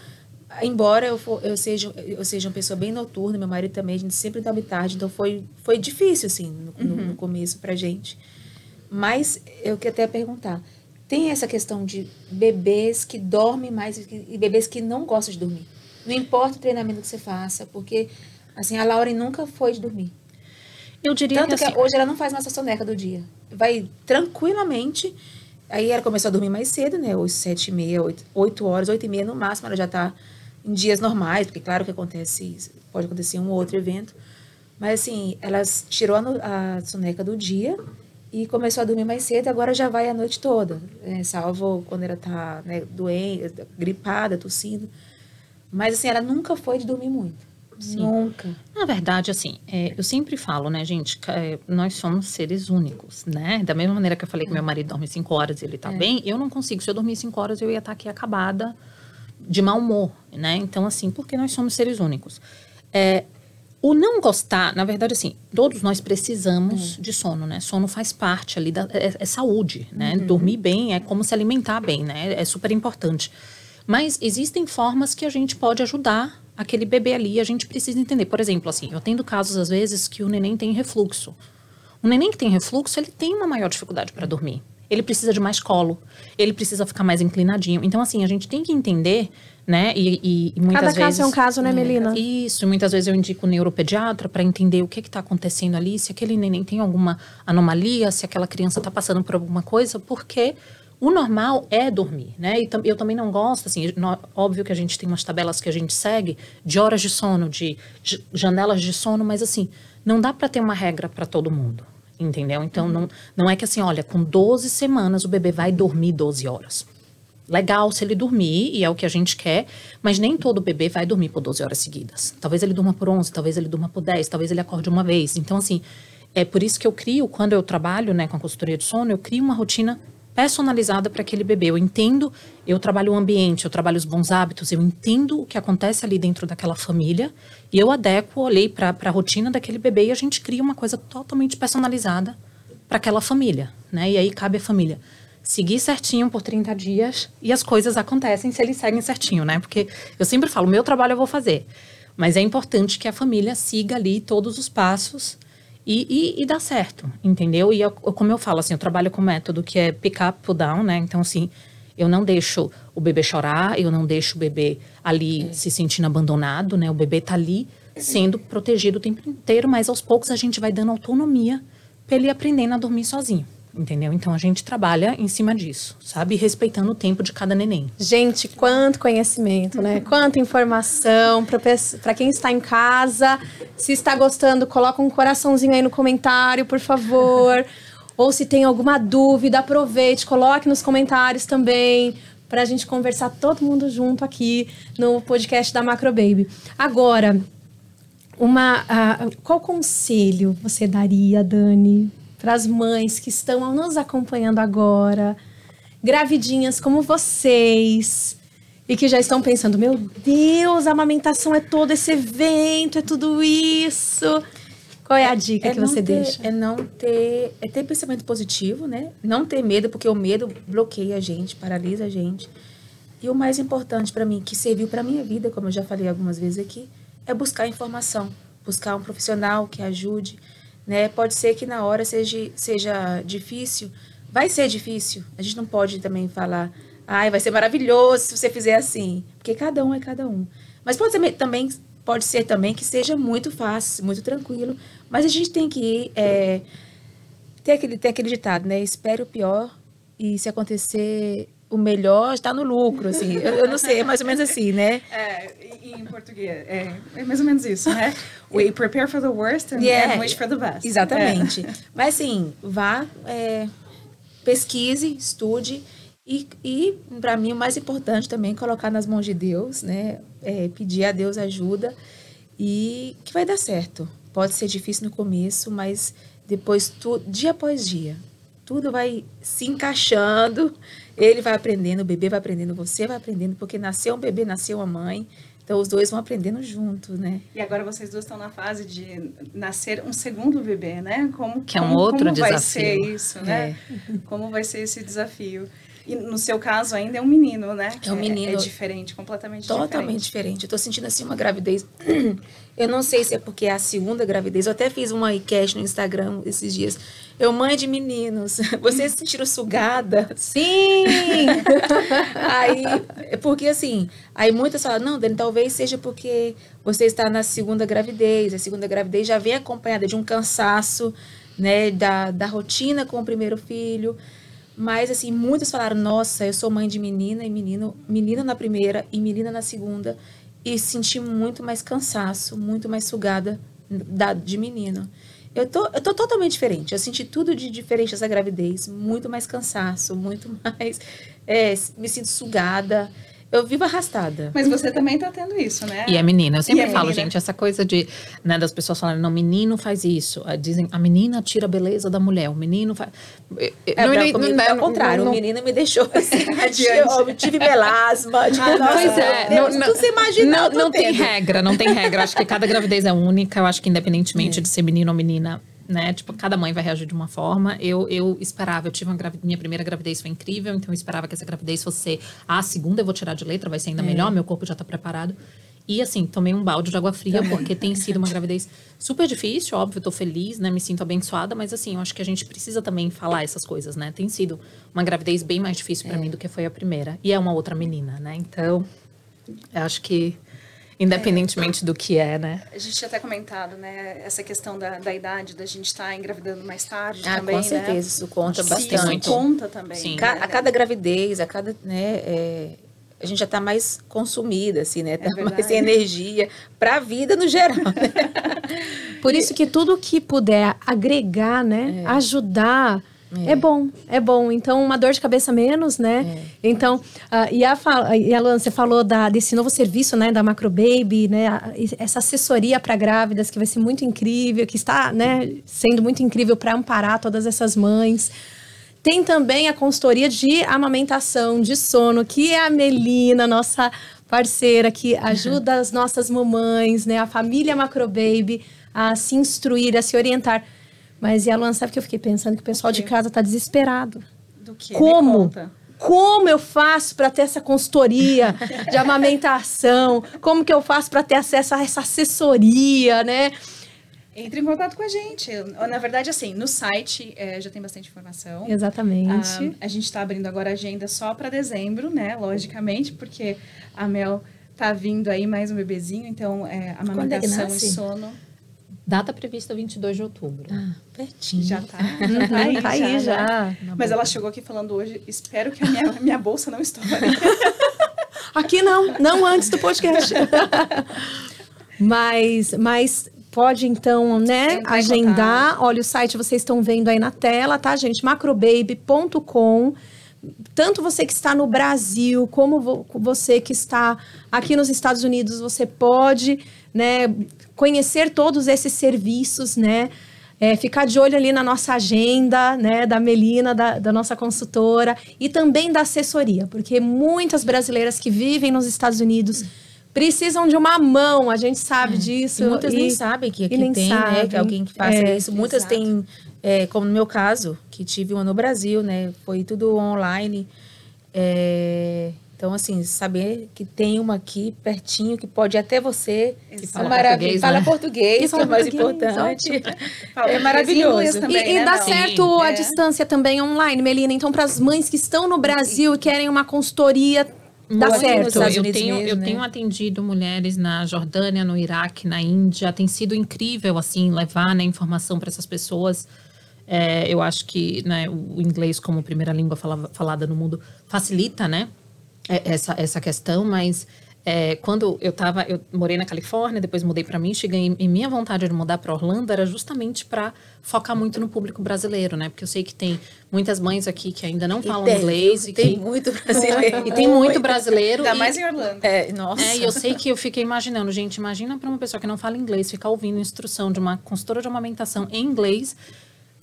Embora eu, for, eu, seja, eu seja uma pessoa bem noturna, meu marido também, a gente sempre dorme tarde, então foi, foi difícil, assim, no, uhum. no, no começo pra gente. Mas eu queria até perguntar, tem essa questão de bebês que dormem mais e bebês que não gostam de dormir? Não importa o treinamento que você faça, porque assim, a Lauren nunca foi de dormir. Eu diria Tanto que, assim, hoje ela não faz mais a soneca do dia. Vai tranquilamente. Aí ela começou a dormir mais cedo, né? Hoje, sete e meia, oito, oito horas, oito e meia no máximo, ela já está em dias normais, porque claro que acontece, pode acontecer um ou outro evento. Mas assim, ela tirou a, a soneca do dia e começou a dormir mais cedo, agora já vai a noite toda. Né? Salvo quando ela está né, doente, gripada, tossindo. Mas assim, ela nunca foi de dormir muito. Sim. Nunca. Na verdade, assim, é, eu sempre falo, né, gente, é, nós somos seres únicos, né? Da mesma maneira que eu falei que meu marido dorme cinco horas e ele tá é. bem, eu não consigo. Se eu dormir cinco horas, eu ia estar tá aqui acabada de mau humor, né? Então, assim, porque nós somos seres únicos. É, o não gostar, na verdade, assim, todos nós precisamos hum. de sono, né? Sono faz parte ali da é, é saúde, né? Uhum. Dormir bem é como se alimentar bem, né? É super importante. Mas existem formas que a gente pode ajudar aquele bebê ali. A gente precisa entender. Por exemplo, assim, eu tendo casos às vezes que o neném tem refluxo. O neném que tem refluxo, ele tem uma maior dificuldade para dormir. Ele precisa de mais colo, ele precisa ficar mais inclinadinho. Então, assim, a gente tem que entender, né? E, e, e muitas Cada vezes. Cada caso é um caso, né, Melina? Isso, muitas vezes eu indico o neuropediatra para entender o que está acontecendo ali, se aquele neném tem alguma anomalia, se aquela criança está passando por alguma coisa, porque o normal é dormir, né? E eu também não gosto, assim, óbvio que a gente tem umas tabelas que a gente segue de horas de sono, de janelas de sono, mas assim, não dá para ter uma regra para todo mundo, entendeu? Então, não, não é que assim, olha, com 12 semanas o bebê vai dormir 12 horas. Legal se ele dormir, e é o que a gente quer, mas nem todo bebê vai dormir por 12 horas seguidas. Talvez ele durma por 11, talvez ele durma por 10, talvez ele acorde uma vez. Então, assim, é por isso que eu crio, quando eu trabalho né, com a consultoria de sono, eu crio uma rotina personalizada para aquele bebê. Eu entendo, eu trabalho o ambiente, eu trabalho os bons hábitos, eu entendo o que acontece ali dentro daquela família e eu adequo, olhei para a rotina daquele bebê e a gente cria uma coisa totalmente personalizada para aquela família, né? E aí cabe à família seguir certinho por 30 dias e as coisas acontecem se eles seguem certinho, né? Porque eu sempre falo, meu trabalho eu vou fazer. Mas é importante que a família siga ali todos os passos e, e, e dá certo, entendeu? E eu, como eu falo, assim, eu trabalho com método que é pick up, pull down, né? Então, assim, eu não deixo o bebê chorar, eu não deixo o bebê ali se sentindo abandonado, né? O bebê tá ali sendo protegido o tempo inteiro, mas aos poucos a gente vai dando autonomia para ele aprendendo a dormir sozinho. Entendeu? Então a gente trabalha em cima disso, sabe? Respeitando o tempo de cada neném. Gente, quanto conhecimento, né? <laughs> Quanta informação para quem está em casa. Se está gostando, coloca um coraçãozinho aí no comentário, por favor. <laughs> Ou se tem alguma dúvida, aproveite, coloque nos comentários também para a gente conversar todo mundo junto aqui no podcast da Macro Baby. Agora, uma, uh, qual conselho você daria, Dani, para as mães que estão nos acompanhando agora, gravidinhas como vocês, e que já estão pensando: meu Deus, a amamentação é todo esse evento, é tudo isso. Qual é a dica é, que você ter, deixa? É não ter, é ter pensamento positivo, né? Não ter medo, porque o medo bloqueia a gente, paralisa a gente. E o mais importante para mim, que serviu para minha vida, como eu já falei algumas vezes aqui, é buscar informação, buscar um profissional que ajude, né? Pode ser que na hora seja, seja difícil, vai ser difícil. A gente não pode também falar, ai, vai ser maravilhoso se você fizer assim, porque cada um é cada um. Mas pode ser também, pode ser também que seja muito fácil, muito tranquilo, mas a gente tem que é, ter, aquele, ter aquele ditado, né? Espere o pior e se acontecer o melhor está no lucro, assim. Eu, eu, não sei, é mais ou menos assim, né? É, em português, é, é mais ou menos isso, né? <laughs> We prepare for the worst and, yeah, and wish for the best. Exatamente. É. <laughs> Mas, assim, vá, é, pesquise, estude e, e para mim, o mais importante também, colocar nas mãos de Deus, né? É, pedir a Deus ajuda e que vai dar certo. Pode ser difícil no começo, mas depois, tu, dia após dia, tudo vai se encaixando ele vai aprendendo, o bebê vai aprendendo, você vai aprendendo, porque nasceu um bebê, nasceu uma mãe. Então os dois vão aprendendo juntos, né? E agora vocês duas estão na fase de nascer um segundo bebê, né? Como que é um como, outro como desafio. vai ser isso, né? É. Como vai ser esse desafio? E no seu caso ainda é um menino, né? Que é um menino. É, é diferente, completamente totalmente diferente. diferente. Eu tô sentindo assim uma gravidez. <clears throat> Eu não sei se é porque é a segunda gravidez. Eu até fiz uma enquete no Instagram esses dias. Eu, mãe de meninos, <laughs> vocês se sentiram sugada? Sim! <laughs> aí, é porque assim, aí muitas falam, não, Dani, talvez seja porque você está na segunda gravidez. A segunda gravidez já vem acompanhada de um cansaço, né, da, da rotina com o primeiro filho. Mas, assim, muitos falaram, nossa, eu sou mãe de menina e menino, menina na primeira e menina na segunda. E senti muito mais cansaço, muito mais sugada da, de menino. Eu tô, eu tô totalmente diferente. Eu senti tudo de diferente essa gravidez. Muito mais cansaço, muito <laughs> mais... É, me sinto sugada. Eu vivo arrastada. Mas você também tá tendo isso, né? E é menina. Eu sempre é falo, menina. gente, essa coisa de, né, das pessoas falarem, não, menino faz isso. Dizem, a menina tira a beleza da mulher, o menino faz. É, não, comigo é o contrário. Não, o menino me deixou <laughs> assim, adiante. Eu tive melasma. Tive, ah, pois é. Não, não, você imagina. Não, não tem regra, não tem regra. Acho que cada gravidez é única. Eu acho que independentemente é. de ser menino ou menina, né? Tipo, cada mãe vai reagir de uma forma. Eu, eu esperava, eu tive uma gravidez, minha primeira gravidez foi incrível, então eu esperava que essa gravidez fosse a segunda, eu vou tirar de letra, vai ser ainda é. melhor, meu corpo já tá preparado. E assim, tomei um balde de água fria, Também. porque tem sido uma <laughs> gravidez super difícil, óbvio, tô feliz, né? Me sinto abençoada, mas assim, eu acho que a gente precisa também falar essas coisas, né? Tem sido uma gravidez bem mais difícil para é. mim do que foi a primeira. E é uma outra menina, né? Então, eu acho que Independentemente é. do que é, né? A gente tinha até comentado, né? Essa questão da, da idade, da gente estar tá engravidando mais tarde ah, também, com certeza, né? isso conta Sim, bastante. Isso conta também. Sim. Né? A cada gravidez, a cada, né? É, a gente já está mais consumida, assim, né? Tá é mais sem energia para a vida no geral. Né? Por isso que tudo que puder agregar, né? É. Ajudar é. é. bom, é bom. Então, uma dor de cabeça menos, né? É. Então, uh, e, a, e a Luana, você falou da, desse novo serviço, né? Da Macro Baby, né? Essa assessoria para grávidas que vai ser muito incrível, que está, né? Sendo muito incrível para amparar todas essas mães. Tem também a consultoria de amamentação, de sono, que é a Melina, nossa parceira, que ajuda as nossas mamães, né? A família Macro Baby a se instruir, a se orientar mas e a Luana, sabe que eu fiquei pensando que o pessoal de casa tá desesperado. Do que? Como? Como eu faço para ter essa consultoria de amamentação? Como que eu faço para ter acesso a essa assessoria, né? Entre em contato com a gente. Na verdade, assim, no site é, já tem bastante informação. Exatamente. Ah, a gente está abrindo agora a agenda só para dezembro, né? Logicamente, porque a Mel tá vindo aí mais um bebezinho, então é, é amamentação e nasce? sono Data prevista 22 de outubro. Ah, pertinho. já tá, <laughs> já tá aí, Tá aí já. Mas ela chegou aqui falando hoje, espero que a minha, <laughs> minha bolsa não estoure. <laughs> Aqui não, não antes do podcast. mas, mas pode então, né, Entrar agendar. Olha, o site vocês estão vendo aí na tela, tá, gente? macrobaby.com. Tanto você que está no Brasil, como vo- você que está aqui nos Estados Unidos, você pode, né, conhecer todos esses serviços, né? É, ficar de olho ali na nossa agenda, né, da Melina, da, da nossa consultora, e também da assessoria, porque muitas brasileiras que vivem nos Estados Unidos precisam de uma mão, a gente sabe disso. E muitas nem e- sabem que aqui nem tem, né? Que sabem. alguém que faça É, isso. Muitas exato. têm, é, como no meu caso, que tive uma no Brasil, né? Foi tudo online. Então, assim, saber que tem uma aqui pertinho que pode ir até você. Que é fala português, Fala né? português, Que que, <laughs> fala é mais importante. É maravilhoso. inglês E, também, e né, dá Mel? certo a É. distância também online, Melina. Então, para as mães que estão no Brasil e querem uma consultoria, dá Muito. certo. Eu tenho, mesmo, eu né? tenho atendido mulheres na Jordânia, no Iraque, na Índia. Tem sido incrível, assim, levar né, informação para essas pessoas. É, eu acho que né, o inglês como primeira língua fala- falada no mundo facilita, né? É- Essa, essa questão, mas é, quando eu tava, eu morei na Califórnia, depois mudei para Michigan e, e minha vontade de mudar para Orlando era justamente para focar muito no público brasileiro, né? Porque eu sei que tem muitas mães aqui que ainda não E falam tem, inglês e <laughs> tem que muito brasileiro. <laughs> e tem muito brasileiro Ainda e- mais em Orlando. É, nossa. é, e eu sei que eu fiquei imaginando, gente, imagina para uma pessoa que não fala inglês ficar ouvindo instrução de uma consultora de amamentação em inglês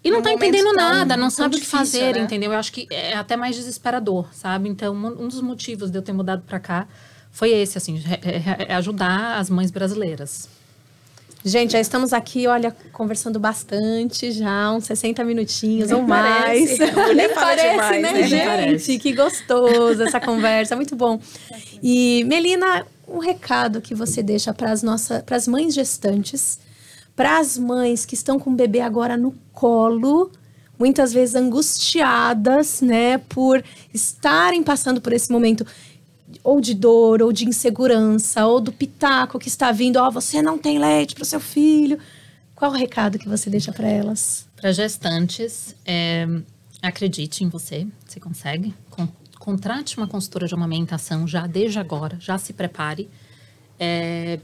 e não Num tá entendendo nada, não sabe o que fazer, né? entendeu? Eu acho que é até mais desesperador, sabe? Então, um dos motivos de eu ter mudado para cá foi esse, assim, é- ajudar as mães brasileiras. Gente, já estamos aqui, olha, conversando bastante já, uns 60 minutinhos Nem ou mais. parece. <laughs> Nem parece, demais, né, né? gente? Parece. Que gostoso essa conversa, muito bom. E, Melina, um recado que você deixa para as nossas, para as mães gestantes, para as mães que estão com o bebê agora no colo, muitas vezes angustiadas, né, por estarem passando por esse momento ou de dor, ou de insegurança, ou do pitaco que está vindo, ó, você não tem leite para o seu filho. Qual o recado que você deixa para elas? Para gestantes, é, acredite em você, você consegue. Con- contrate uma consultora de amamentação já desde agora, já se prepare. É,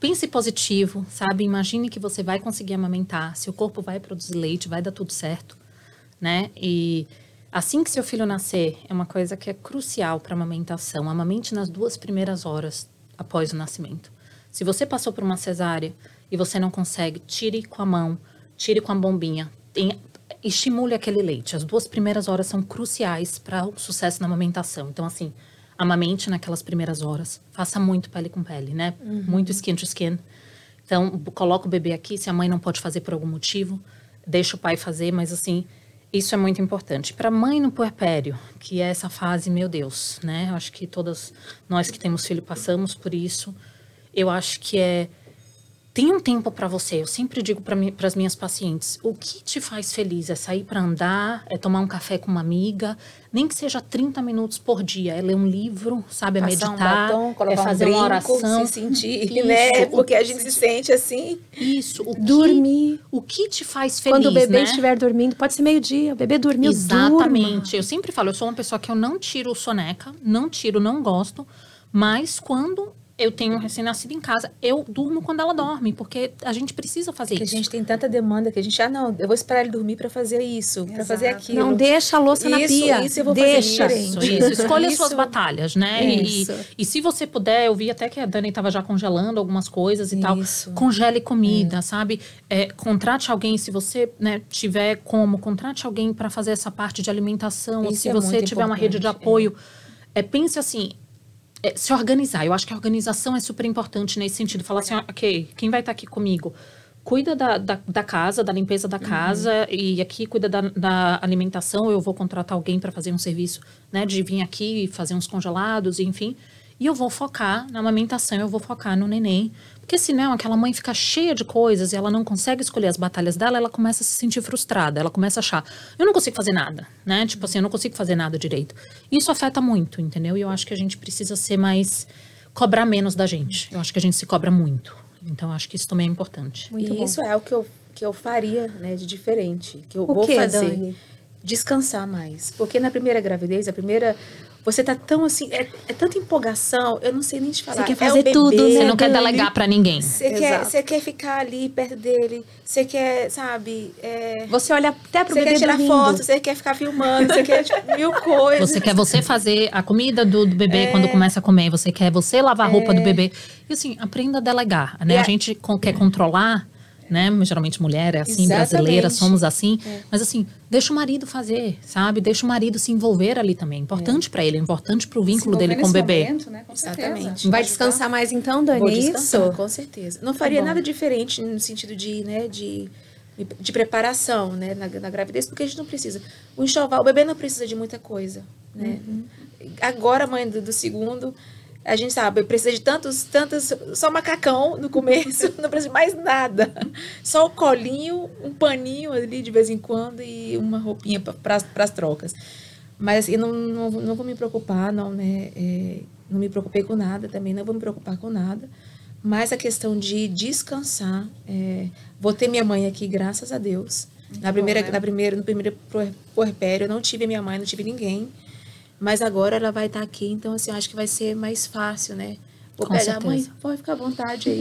pense positivo, sabe? Imagine que você vai conseguir amamentar, seu corpo vai produzir leite, vai dar tudo certo, né? E assim que seu filho nascer, é uma coisa que é crucial para a amamentação. Amamente nas duas primeiras horas após o nascimento. Se você passou por uma cesárea e você não consegue, tire com a mão, tire com a bombinha. Estimule aquele leite. As duas primeiras horas são cruciais para o sucesso na amamentação. Então, assim, amamente naquelas primeiras horas. Faça muito pele com pele, né? Muito skin to skin. Então, coloca o bebê aqui. Se a mãe não pode fazer por algum motivo, deixa o pai fazer, mas assim, isso é muito importante. Para mãe no puerpério, que é essa fase, meu Deus, né? Eu acho que todas nós que temos filho passamos por isso. Eu acho que é tem um tempo para você. Eu sempre digo para as minhas pacientes: o que te faz feliz é sair para andar, é tomar um café com uma amiga, nem que seja 30 minutos por dia. É ler um livro, sabe? É Passar meditar, um batom, é fazer um brinco, uma oração. se sentir, Isso, né? Porque a gente se sente assim. Isso, o que, Dormir. o que te faz feliz, Quando o bebê né? estiver dormindo, pode ser meio-dia, o bebê dormiu, Exatamente. Eu sempre falo, eu sou uma pessoa que eu não tiro soneca, não tiro, não gosto, mas quando eu tenho um recém-nascido em casa, eu durmo quando ela dorme, porque a gente precisa fazer Que a isso. gente tem tanta demanda que a gente, ah, não, eu vou esperar ele dormir para fazer isso, para fazer aquilo. Não deixa a louça na Isso, pia. isso eu vou deixa. fazer Isso, isso. Escolha as suas Isso. batalhas, né? E, Isso. e se você puder, eu vi até que a Dani estava já congelando algumas coisas e tal. Isso. Congele comida, sabe? É, contrate alguém, se você né, tiver como, contrate alguém para fazer essa parte de alimentação. ou Isso se é você tiver uma rede de importante, apoio, é, pense assim. É, se organizar, eu acho que a organização é super importante nesse sentido. Falar assim, ok, quem vai estar aqui comigo? cuida da, da, da casa, da limpeza da casa, e aqui cuida da, da alimentação. Eu vou contratar alguém para fazer um serviço, né, de vir aqui e fazer uns congelados, enfim. E eu vou focar na amamentação, eu vou focar no neném. Porque senão aquela mãe fica cheia de coisas e ela não consegue escolher as batalhas dela, ela começa a se sentir frustrada, ela começa a achar, eu não consigo fazer nada, né? Tipo assim, eu não consigo fazer nada direito. Isso afeta muito, entendeu? E eu acho que a gente precisa ser mais cobrar menos da gente. Eu acho que a gente se cobra muito. Então, acho que isso também é importante. Muito e bom. isso é o que eu, que eu faria, né, de diferente, que eu O vou quê, fazer. Dani? Descansar mais. Porque na primeira gravidez, a primeira. Você tá tão assim. É, é tanta empolgação, eu não sei nem te falar. quer É fazer bebê, tudo, né? Você não quer delegar para ninguém. Você quer, você quer ficar ali perto dele, você quer, sabe, é, Você olha até pro você bebê quer tirar dormindo. foto, você quer ficar filmando, você quer tipo, mil <laughs> coisas. Você quer você fazer a comida do, do bebê quando começa a comer, você quer você lavar a roupa do bebê. E assim, aprenda a delegar, né? A gente quer controlar, né? Geralmente mulher é assim, Exatamente. brasileira, somos assim. Mas assim, deixa o marido fazer, sabe? Deixa o marido se envolver ali também. Importante pra ele, é importante pro vínculo Se dele com o bebê. momento, né? Com certeza. Exatamente. Vai descansar mais então, Dani? Vou é descansar, isso? com certeza. Não faria bom. nada diferente no sentido de, né, de, de preparação, né, na, na gravidez, porque a gente não precisa. O enxoval, o bebê não precisa de muita coisa, né? Agora, a mãe do, do segundo, a gente sabe, precisa de tantos, tantos, só macacão no começo, <laughs> não precisa de mais nada. Só o colinho, um paninho ali de vez em quando e uma roupinha para as trocas. Mas assim, eu não, não, não vou me preocupar, não, né? é, não me preocupei com nada também, não vou me preocupar com nada. Mas a questão de descansar, é, vou ter minha mãe aqui, graças a Deus. na primeira, né? na primeira, no primeiro puer- puerpério, eu não tive minha mãe, não tive ninguém. Mas agora ela vai estar aqui, então assim, eu acho que vai ser mais fácil, né? Vou Com pegar, mãe, certeza. pode ficar à vontade aí.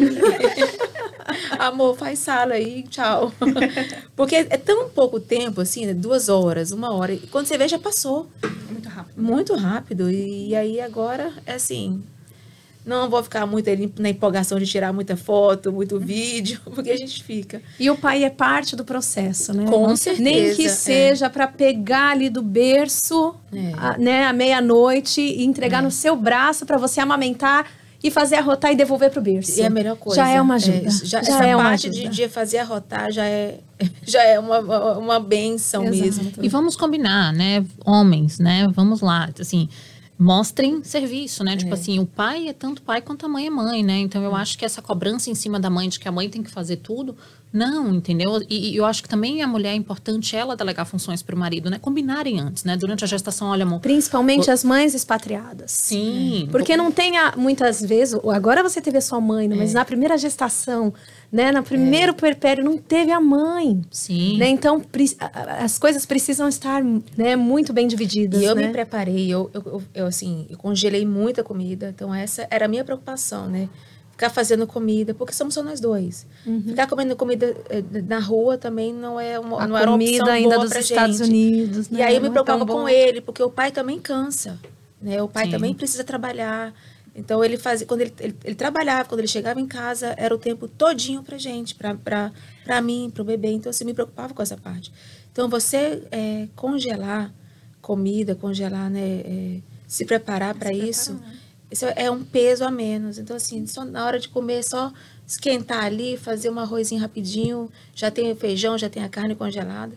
<laughs> Amor, faz sala aí, tchau. <laughs> Porque é tão pouco tempo, assim, né? duas horas, uma hora. E quando você vê, já passou. Muito rápido. Muito rápido. E aí agora, é assim. Não vou ficar muito ali na empolgação de tirar muita foto, muito vídeo, <laughs> porque a gente fica. E o pai é parte do processo, né? Com certeza, Nem que é. seja para pegar ali do berço, É. a- né, à meia-noite e entregar no seu braço para você amamentar e fazer arrotar e devolver pro berço. E é a melhor coisa. Já é uma ajuda. É, já, Já essa é uma parte ajuda. de, de fazer arrotar já é, <laughs> já é uma, uma, uma benção Exato. mesmo. E vamos combinar, né? Homens, né? Vamos lá, assim, mostrem serviço, né? Tipo assim, o pai é tanto pai quanto a mãe é mãe, né? Então eu acho que essa cobrança em cima da mãe de que a mãe tem que fazer tudo, não, entendeu? E, e eu acho que também a mulher é importante ela delegar funções para o marido, né? Combinarem antes, né? Durante a gestação, olha, amor. Principalmente as mães expatriadas. Sim. Porque não tem a- muitas vezes, agora você teve a sua mãe, né, É. mas na primeira gestação, né, no primeiro puerpério não teve a mãe. Sim. Né? Então as coisas precisam estar né, muito bem divididas. E eu né? me preparei, eu, eu, eu, eu, assim, eu congelei muita comida, então essa era a minha preocupação, né? Ficar fazendo comida, porque somos só nós dois. Uhum. Ficar comendo comida eh, na rua também não é uma, a não era uma comida opção ainda dos Estados gente. Unidos. E né? aí eu me é preocupava bom. com ele, porque o pai também cansa, né? O pai Sim. também precisa trabalhar. Então ele fazia, quando ele, ele, ele trabalhava, quando ele chegava em casa, era o tempo todinho pra gente, pra, pra, pra mim, pro bebê. Então assim, me preocupava com essa parte. Então você é, congelar comida, congelar, né? é, se preparar para isso, isso é um peso a menos. Então assim, só na hora de comer, só esquentar ali, fazer um arrozinho rapidinho, já tem o feijão, já tem a carne congelada.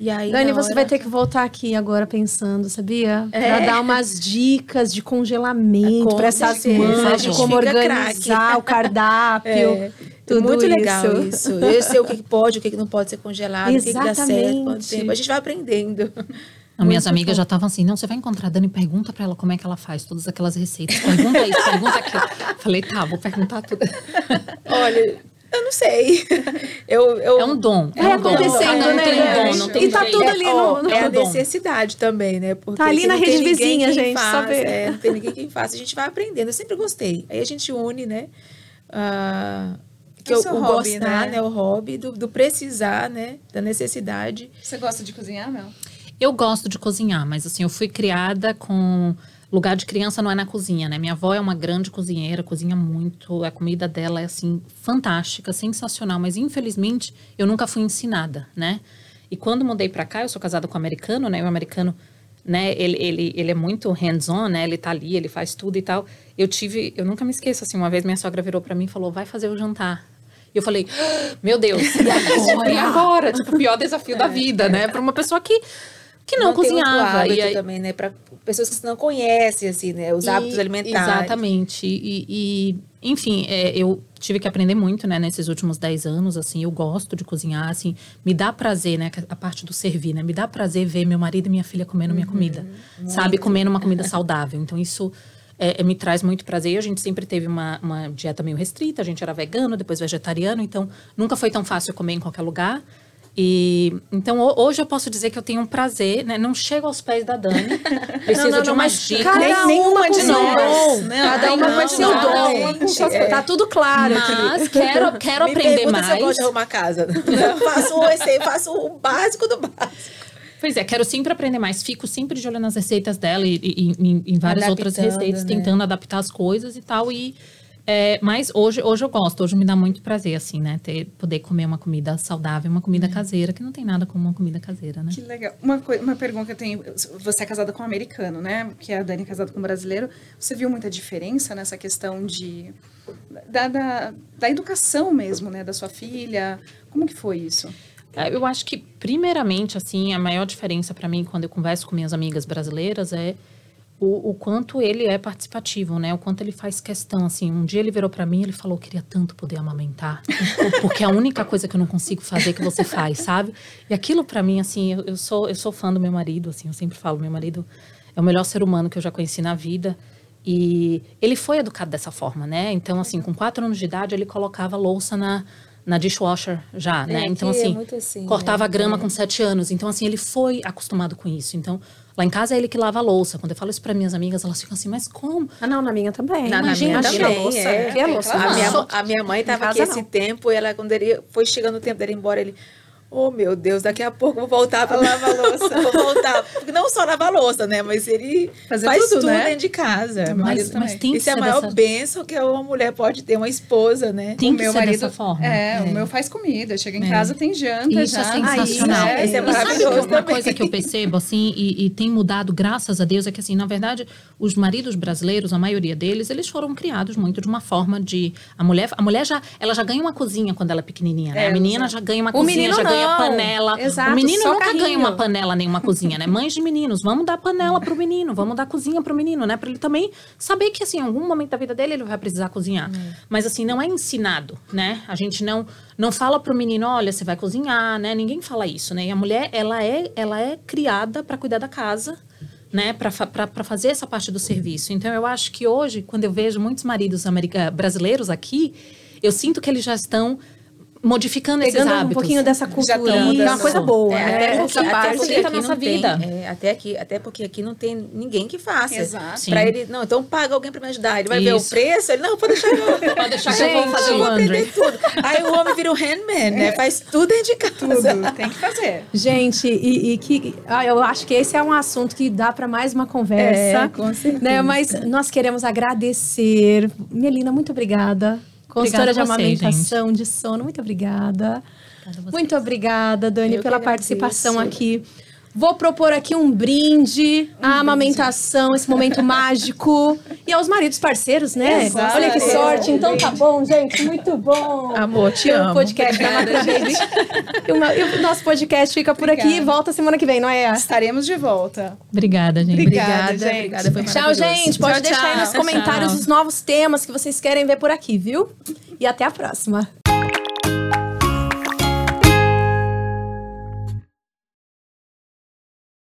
E aí, Dani, na você hora- vai ter que voltar aqui agora pensando, sabia? É. Para dar umas dicas de congelamento para essas mães, de como organizar craque. o <laughs> cardápio. É, tudo muito isso. legal isso. Eu sei o que pode, o que não pode ser congelado, o que, que dá certo, Exatamente. quanto tempo. A gente vai aprendendo. Não, minhas Muito amigas bom. já estavam assim, não, você vai encontrar a Dani, pergunta pra ela como é que ela faz todas aquelas receitas. Pergunta isso, pergunta aquilo. <laughs> Falei, tá, vou perguntar tudo. Olha, eu não sei. <laughs> Eu, eu, É um dom. É Vai um dom. acontecendo, Cada um né, tem um dom, não tem E tá jeito. tudo ali ó, no- É a no dom. necessidade também, né? Porque Tá ali na não rede vizinha, gente, faz, saber. é, não tem ninguém quem faça. A gente vai aprendendo. Eu sempre gostei. Aí a gente une, né? ah, que É o eu, seu o hobby, gostar, né? né? O hobby, do, do precisar, né? Da necessidade. Você gosta de cozinhar, Mel? Eu gosto de cozinhar, mas assim, eu fui criada com. Lugar de criança não é na cozinha, né? Minha avó é uma grande cozinheira, cozinha muito. A comida dela é, assim, fantástica, sensacional. Mas, infelizmente, eu nunca fui ensinada, né? E quando mudei pra cá, eu sou casada com um americano, né? O americano, né? Ele, ele, ele é muito hands-on, né? Ele tá ali, ele faz tudo e tal. Eu tive... Eu nunca me esqueço, assim, uma vez minha sogra virou pra mim e falou, vai fazer o jantar. E eu falei, "Ah, meu Deus, e agora? e agora? Tipo, o pior desafio da vida, né? Para uma pessoa que, que não, muito cozinhava. hábito E aí, também, né? Para pessoas que não conhecem, assim, né? Os hábitos e- alimentares. Exatamente. E, e, enfim, é, eu tive que aprender muito, né, nesses últimos 10 anos, assim, eu gosto de cozinhar, assim, me dá prazer, né, a parte do servir, né, me dá prazer ver meu marido e minha filha comendo minha comida, sabe, comendo uma comida saudável. Então, isso é, é, me traz muito prazer. A gente sempre teve uma, uma dieta meio restrita, a gente era vegano, depois vegetariano, então nunca foi tão fácil comer em qualquer lugar. E então ho- hoje eu posso dizer que eu tenho um prazer, né? Não chego aos pés da Dani. <laughs> Preciso Não, não, de uma mas dica. cada nenhuma de nós. Não, Cada uma com seu dom. é. Tá tudo claro aqui. Mas quero, quero <laughs> Me aprender pergunta se eu gosto mais. de arrumar casa. Eu faço, o receita, faço o básico do básico. Pois é, quero sempre aprender mais. Fico sempre de olho nas receitas dela e, e- e- em, várias outras Adaptando, receitas, né? tentando adaptar as coisas e tal. E, é, mas hoje, hoje eu gosto, hoje me dá muito prazer, assim, né? Ter, poder comer uma comida saudável, uma comida caseira, que não tem nada como uma comida caseira, né? Que legal. Uma, uma pergunta que eu tenho. Você é casada com um americano, né? Que a Dani é casada com um brasileiro. Você viu muita diferença nessa questão de... Da, da, da educação mesmo, né? Da sua filha. Como que foi isso? É, Eu acho que, primeiramente, assim, a maior diferença para mim quando eu converso com minhas amigas brasileiras é o, o quanto ele é participativo, né? O quanto ele faz questão, assim. Um dia ele virou para mim e ele falou, eu queria tanto poder amamentar, <laughs> porque é a única coisa que eu não consigo fazer que você faz, sabe? E aquilo para mim, assim, eu, eu sou eu sou fã do meu marido, assim, eu sempre falo, meu marido é o melhor ser humano que eu já conheci na vida. E ele foi educado dessa forma, né? Então, assim, com quatro anos de idade, ele colocava louça na, na dishwasher já, né? É, então, aqui é assim, assim, cortava né? grama É. com sete anos. Então, assim, ele foi acostumado com isso. Então, lá em casa é ele que lava a louça. Quando eu falo isso para minhas amigas, elas ficam assim, mas como? Ah, não, na minha também. Na, na minha também, louça, é. que é louça. A minha, Só- a minha mãe estava Em aqui casa, esse não. tempo, e ela, quando ele foi chegando o tempo dele ir embora, ele. Oh, meu Deus, daqui a pouco eu vou voltar para lavar <laughs> louça. vou voltar. Porque não só lavar louça, né? Mas ele Fazer faz tudo, tudo, né? dentro de casa. Mas, mas também. tem que Isso é a maior dessa... bênção que uma mulher pode ter, uma esposa, né? Tem o que meu ser marido dessa forma. É, o meu faz comida. Chega em É. casa, tem janta Isso já. é sensacional. Aí, isso é sabe maravilhoso que uma também. coisa que eu percebo, assim, e, e tem mudado, graças a Deus, é que, assim, na verdade, os maridos brasileiros, a maioria deles, eles foram criados muito de uma forma de... A mulher, a mulher já, ela já ganha uma cozinha quando ela é pequenininha, né? É, a menina exato. já ganha uma O cozinha, menino já ganha não. panela. Exato, o menino nunca carrinho. ganha uma panela nem uma cozinha, né? Mães de meninos, vamos dar panela pro menino, vamos dar cozinha pro menino, né? Pra ele também saber que, assim, em algum momento da vida dele ele vai precisar cozinhar. Mas, assim, não é ensinado, né? A gente não não fala pro menino, olha, você vai cozinhar, né? Ninguém fala isso, né? E a mulher, ela é, ela é criada para cuidar da casa, né? Para fazer essa parte do serviço. Então, eu acho que hoje, quando eu vejo muitos maridos brasileiros aqui, eu sinto que eles já estão modificando esses Pegando um pouquinho dessa cultura. é uma coisa boa, É, né? até porque, até porque aqui nossa não tem, vida. é, até, aqui, até porque aqui não tem ninguém que faça. Exato. Pra ele, não, então paga alguém pra me ajudar. Ele vai ver o Isso. preço, ele, não, pode deixar eu. <laughs> Pode deixar que eu vou Gente, fazer eu vou aprender tudo. Aí o homem vira o handman, né? Faz tudo dentro de casa. Tudo. <laughs> Tem que fazer. Gente, e, e que ah, eu acho que esse é um assunto que dá para mais uma conversa. É, com certeza. Né? Mas nós queremos agradecer. Melina, muito obrigada. Consultora de amamentação, de sono, muito obrigada. Muito obrigada, Dani, Eu pela participação aqui. Vou propor aqui um brinde à amamentação, esse momento mágico. E aos maridos parceiros, né? Exato. Olha que sorte. Então tá bom, gente. Muito bom. Amor, te E o amo. podcast da Macro Baby. E o, nosso podcast fica por aqui e Obrigada. volta semana que vem, não é? Estaremos de volta. Obrigada, gente. Obrigada, gente. obrigada. Foi Tchau, gente. Pode Tchau, deixar aí tchau. nos comentários Tchau. os novos temas que vocês querem ver por aqui, viu? E até a próxima.